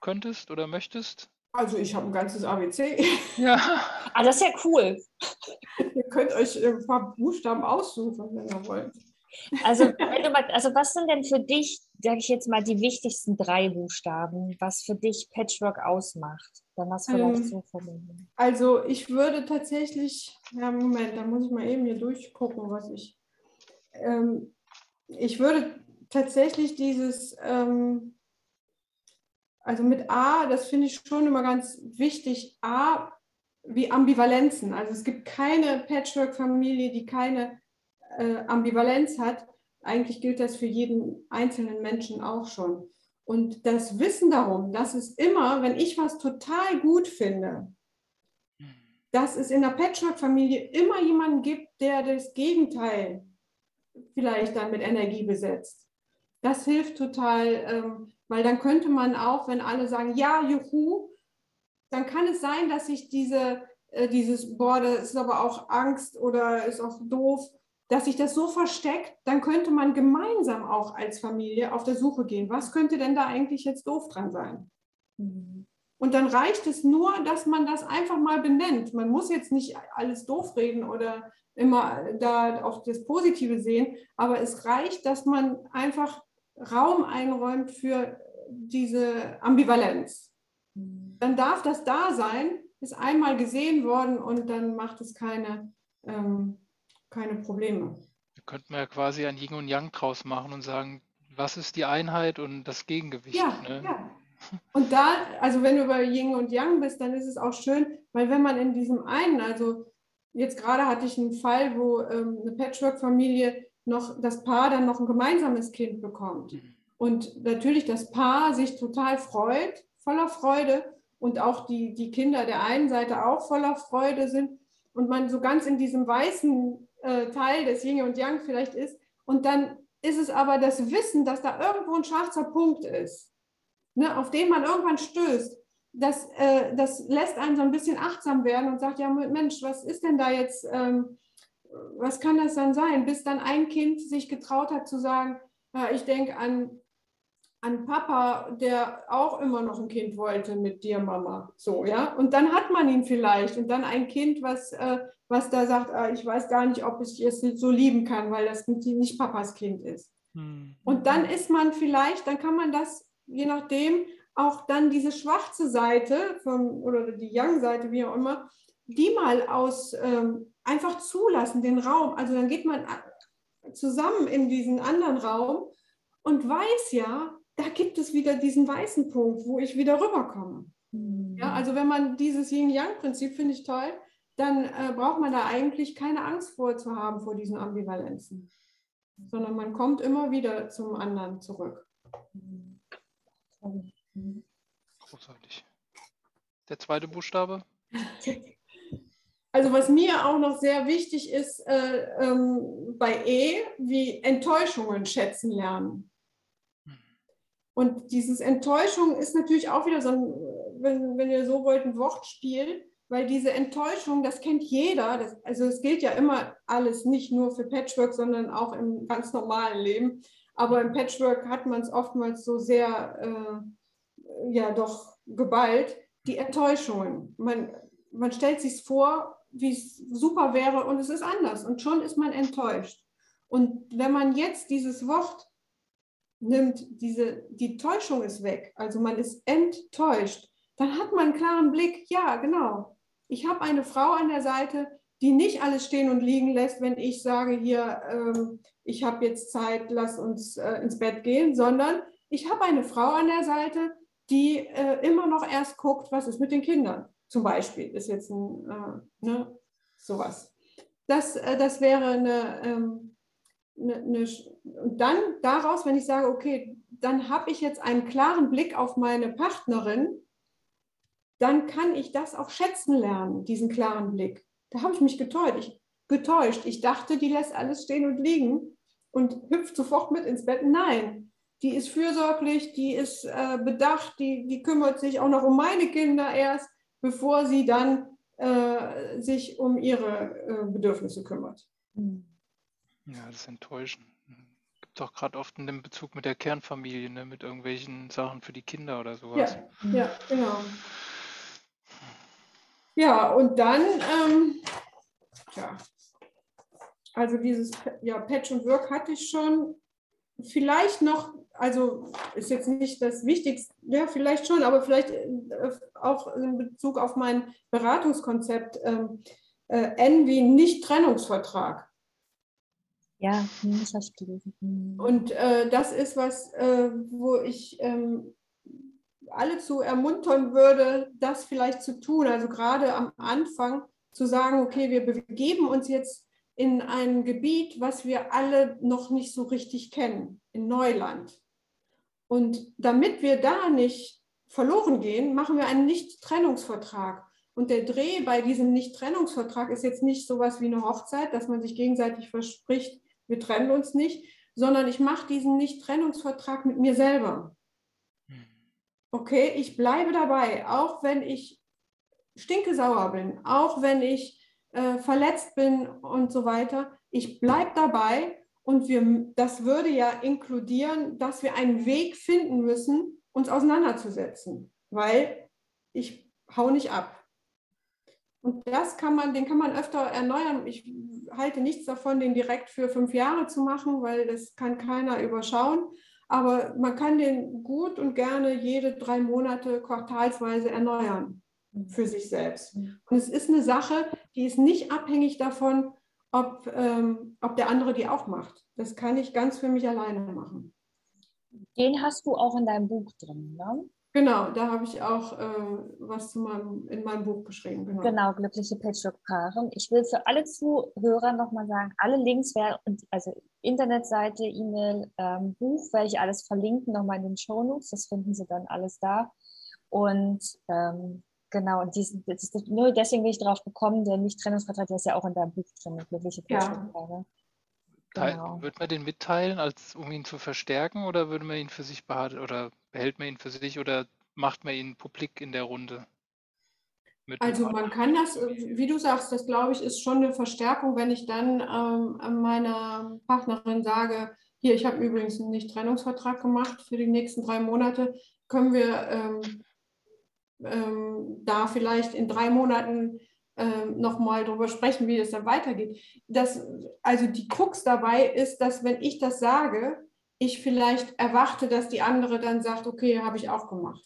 könntest oder möchtest? Also ich habe ein ganzes ABC. Ja. ah, das ist ja cool. Ihr könnt euch ein paar Buchstaben aussuchen, wenn ihr wollt. Also, mal, also was sind denn für dich, sage ich jetzt mal, die wichtigsten drei Buchstaben, was für dich Patchwork ausmacht? Dann was vielleicht ähm, so formulieren. Also ich würde tatsächlich, ja Moment, da muss ich mal eben hier durchgucken, was ich. Ähm, ich würde tatsächlich dieses, ähm, also mit A, das finde ich schon immer ganz wichtig, A wie Ambivalenzen. Also es gibt keine Patchwork-Familie, die keine äh, Ambivalenz hat. Eigentlich gilt das für jeden einzelnen Menschen auch schon. Und das Wissen darum, dass es immer, wenn ich was total gut finde, dass es in der Patchwork-Familie immer jemanden gibt, der das Gegenteil vielleicht dann mit Energie besetzt. Das hilft total, ähm, weil dann könnte man auch, wenn alle sagen, ja, juhu, dann kann es sein, dass sich diese, äh, dieses, boah, das ist aber auch Angst oder ist auch doof, dass sich das so versteckt, dann könnte man gemeinsam auch als Familie auf der Suche gehen. Was könnte denn da eigentlich jetzt doof dran sein? Mhm. Und dann reicht es nur, dass man das einfach mal benennt. Man muss jetzt nicht alles doof reden oder immer da auch das Positive sehen, aber es reicht, dass man einfach Raum einräumt für diese Ambivalenz. Dann darf das da sein, ist einmal gesehen worden und dann macht es keine, ähm, keine Probleme. Da könnte man ja quasi ein Yin und Yang draus machen und sagen, was ist die Einheit und das Gegengewicht? Ja, ne? ja. Und da, also wenn du bei Yin und Yang bist, dann ist es auch schön, weil wenn man in diesem einen, also jetzt gerade hatte ich einen Fall, wo ähm, eine Patchwork-Familie noch, das Paar dann noch ein gemeinsames Kind bekommt. Mhm. Und natürlich das Paar sich total freut, voller Freude und auch die, die Kinder der einen Seite auch voller Freude sind und man so ganz in diesem weißen äh, Teil des Yin und Yang vielleicht ist. Und dann ist es aber das Wissen, dass da irgendwo ein schwarzer Punkt ist, ne, auf den man irgendwann stößt das, äh, das lässt einen so ein bisschen achtsam werden und sagt, ja Mensch, was ist denn da jetzt, ähm, was kann das dann sein? Bis dann ein Kind sich getraut hat zu sagen, äh, ich denke an, an Papa, der auch immer noch ein Kind wollte mit dir, Mama. So, ja. Und dann hat man ihn vielleicht. Und dann ein Kind, was, äh, was da sagt, äh, ich weiß gar nicht, ob ich es so lieben kann, weil das nicht Papas Kind ist. Hm. Und dann ist man vielleicht, dann kann man das, je nachdem, auch dann diese schwarze Seite vom, oder die Young-Seite, wie auch immer, die mal aus ähm, einfach zulassen, den Raum. Also dann geht man zusammen in diesen anderen Raum und weiß ja, da gibt es wieder diesen weißen Punkt, wo ich wieder rüberkomme. Mhm. Ja, also wenn man dieses Yin-Yang-Prinzip finde ich toll, dann äh, braucht man da eigentlich keine Angst vor zu haben vor diesen Ambivalenzen, sondern man kommt immer wieder zum anderen zurück. Mhm. Großartig. Der zweite Buchstabe? Also was mir auch noch sehr wichtig ist äh, ähm, bei E, wie Enttäuschungen schätzen lernen. Und dieses Enttäuschung ist natürlich auch wieder so ein, wenn, wenn ihr so wollt, ein Wortspiel, weil diese Enttäuschung, das kennt jeder. Das, also es gilt ja immer alles, nicht nur für Patchwork, sondern auch im ganz normalen Leben. Aber im Patchwork hat man es oftmals so sehr äh, ja doch geballt, die Enttäuschungen. Man, man stellt sich vor, wie es super wäre und es ist anders und schon ist man enttäuscht. Und wenn man jetzt dieses Wort nimmt, diese, die Täuschung ist weg, also man ist enttäuscht, dann hat man einen klaren Blick, ja, genau. Ich habe eine Frau an der Seite, die nicht alles stehen und liegen lässt, wenn ich sage, hier, ähm, ich habe jetzt Zeit, lass uns äh, ins Bett gehen, sondern ich habe eine Frau an der Seite, die äh, immer noch erst guckt, was ist mit den Kindern. Zum Beispiel ist jetzt ein, äh, ne, sowas. Das, äh, das wäre eine, ähm, eine, eine, und dann daraus, wenn ich sage, okay, dann habe ich jetzt einen klaren Blick auf meine Partnerin, dann kann ich das auch schätzen lernen, diesen klaren Blick. Da habe ich mich getäuscht. Ich, getäuscht. Ich dachte, die lässt alles stehen und liegen und hüpft sofort mit ins Bett. Nein, die ist fürsorglich, die ist äh, bedacht, die, die kümmert sich auch noch um meine Kinder erst, bevor sie dann äh, sich um ihre äh, Bedürfnisse kümmert. Ja, das ist enttäuschend. Gibt auch gerade oft in dem Bezug mit der Kernfamilie, ne, mit irgendwelchen Sachen für die Kinder oder sowas. Ja, ja genau. Ja, und dann, ähm, ja, also dieses ja, Patch und Work hatte ich schon. Vielleicht noch, also ist jetzt nicht das Wichtigste, ja, vielleicht schon, aber vielleicht äh, auch in Bezug auf mein Beratungskonzept, ähm, äh, N wie Nicht-Trennungsvertrag. Ja, ich habe gelesen. Mhm. Und äh, das ist was, äh, wo ich ähm, alle zu ermuntern würde, das vielleicht zu tun. Also gerade am Anfang zu sagen, okay, wir begeben uns jetzt in ein Gebiet, was wir alle noch nicht so richtig kennen, in Neuland. Und damit wir da nicht verloren gehen, machen wir einen Nicht-Trennungsvertrag. Und der Dreh bei diesem Nicht-Trennungsvertrag ist jetzt nicht sowas wie eine Hochzeit, dass man sich gegenseitig verspricht, wir trennen uns nicht, sondern ich mache diesen Nicht-Trennungsvertrag mit mir selber. Okay, ich bleibe dabei, auch wenn ich stinkesauer bin, auch wenn ich äh, verletzt bin und so weiter. Ich bleibe dabei und wir, das würde ja inkludieren, dass wir einen Weg finden müssen, uns auseinanderzusetzen, weil ich hau nicht ab. Und das kann man, den kann man öfter erneuern. Ich halte nichts davon, den direkt für fünf Jahre zu machen, weil das kann keiner überschauen. Aber man kann den gut und gerne jede drei Monate quartalsweise erneuern für sich selbst. Und es ist eine Sache, die ist nicht abhängig davon, ob, ähm, ob der andere die auch macht. Das kann ich ganz für mich alleine machen. Den hast du auch in deinem Buch drin, ne? Genau, da habe ich auch äh, was zu meinem, in meinem Buch geschrieben. Genau, genau glückliche Patchwork-Paare. Ich will für alle Zuhörer nochmal sagen, alle Links werden, also Internetseite, E-Mail, ähm, Buch, werde ich alles verlinken, nochmal in den Show Notes. Das finden Sie dann alles da. Und ähm, Genau, und diesen, das ist, nur deswegen bin ich darauf gekommen, der Nicht-Trennungsvertrag, der ist ja auch in deinem Buch drin, glückliche ja. Genau. Würde man den mitteilen, als, um ihn zu verstärken, oder würde man ihn für sich behalten oder behält man ihn für sich oder macht man ihn publik in der Runde? also man kann das, wie du sagst, das glaube ich, ist schon eine Verstärkung, wenn ich dann ähm, meiner Partnerin sage, hier, ich habe übrigens einen Nicht-Trennungsvertrag gemacht für die nächsten drei Monate, können wir ähm, ähm, da vielleicht in drei Monaten ähm, nochmal darüber sprechen, wie es dann weitergeht. Das, also die Krux dabei ist, dass wenn ich das sage, ich vielleicht erwarte, dass die andere dann sagt, okay, habe ich auch gemacht.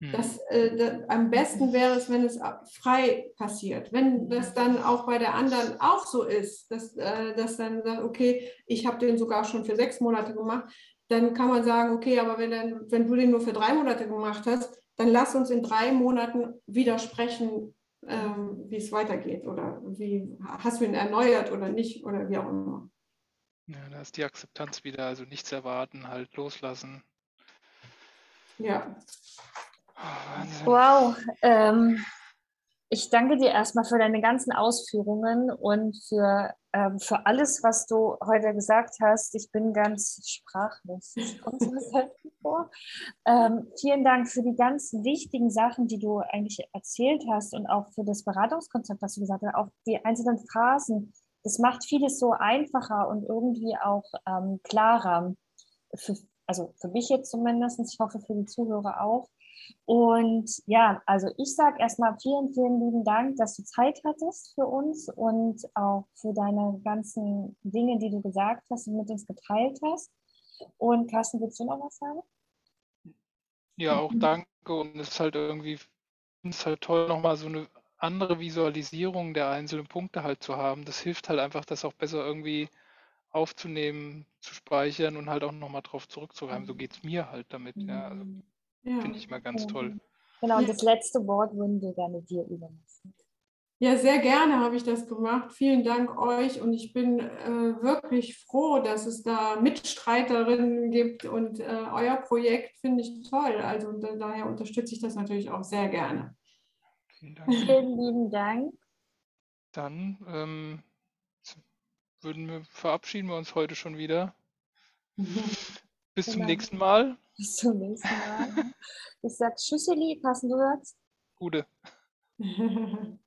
Hm. Das, äh, das, am besten wäre es, wenn es frei passiert. Wenn das dann auch bei der anderen auch so ist, dass, äh, dass dann sagt, okay, ich habe den sogar schon für sechs Monate gemacht, dann kann man sagen, okay, aber wenn, dann, wenn du den nur für drei Monate gemacht hast, dann lass uns in drei Monaten widersprechen, ähm, wie es weitergeht oder wie hast du ihn erneuert oder nicht oder wie auch immer. Ja, da ist die Akzeptanz wieder, also nichts erwarten, halt loslassen. Ja. Oh, wow. Ähm, ich danke dir erstmal für deine ganzen Ausführungen und für, ähm, für alles, was du heute gesagt hast. Ich bin ganz sprachlos. kommt mir selten vor. Ähm, vielen Dank für die ganz wichtigen Sachen, die du eigentlich erzählt hast und auch für das Beratungskonzept, was du gesagt hast, auch die einzelnen Phrasen. Das macht vieles so einfacher und irgendwie auch ähm, klarer. Für, also für mich jetzt zumindest, ich hoffe für die Zuhörer auch. Und ja, also ich sage erstmal vielen, vielen lieben Dank, dass du Zeit hattest für uns und auch für deine ganzen Dinge, die du gesagt hast und mit uns geteilt hast. Und Carsten, willst du noch was sagen? Ja, auch danke. Und es ist halt irgendwie, ist halt toll, nochmal so eine andere Visualisierung der einzelnen Punkte halt zu haben, das hilft halt einfach, das auch besser irgendwie aufzunehmen, zu speichern und halt auch nochmal drauf zurückzugreifen. So geht es mir halt damit. Ja, also Ja. finde ich mal ganz toll. Genau, und das letzte Wort würden wir gerne dir überlassen. Ja, sehr gerne habe ich das gemacht. Vielen Dank euch und ich bin äh, wirklich froh, dass es da Mitstreiterinnen gibt und äh, euer Projekt finde ich toll. Also da, daher unterstütze ich das natürlich auch sehr gerne. Vielen Dank. Vielen lieben Dank. Dann ähm, würden wir, verabschieden wir uns heute schon wieder. Bis zum Genau. nächsten Mal. Bis zum nächsten Mal. Ich sag Tschüsseli, passen du hörst. Gute.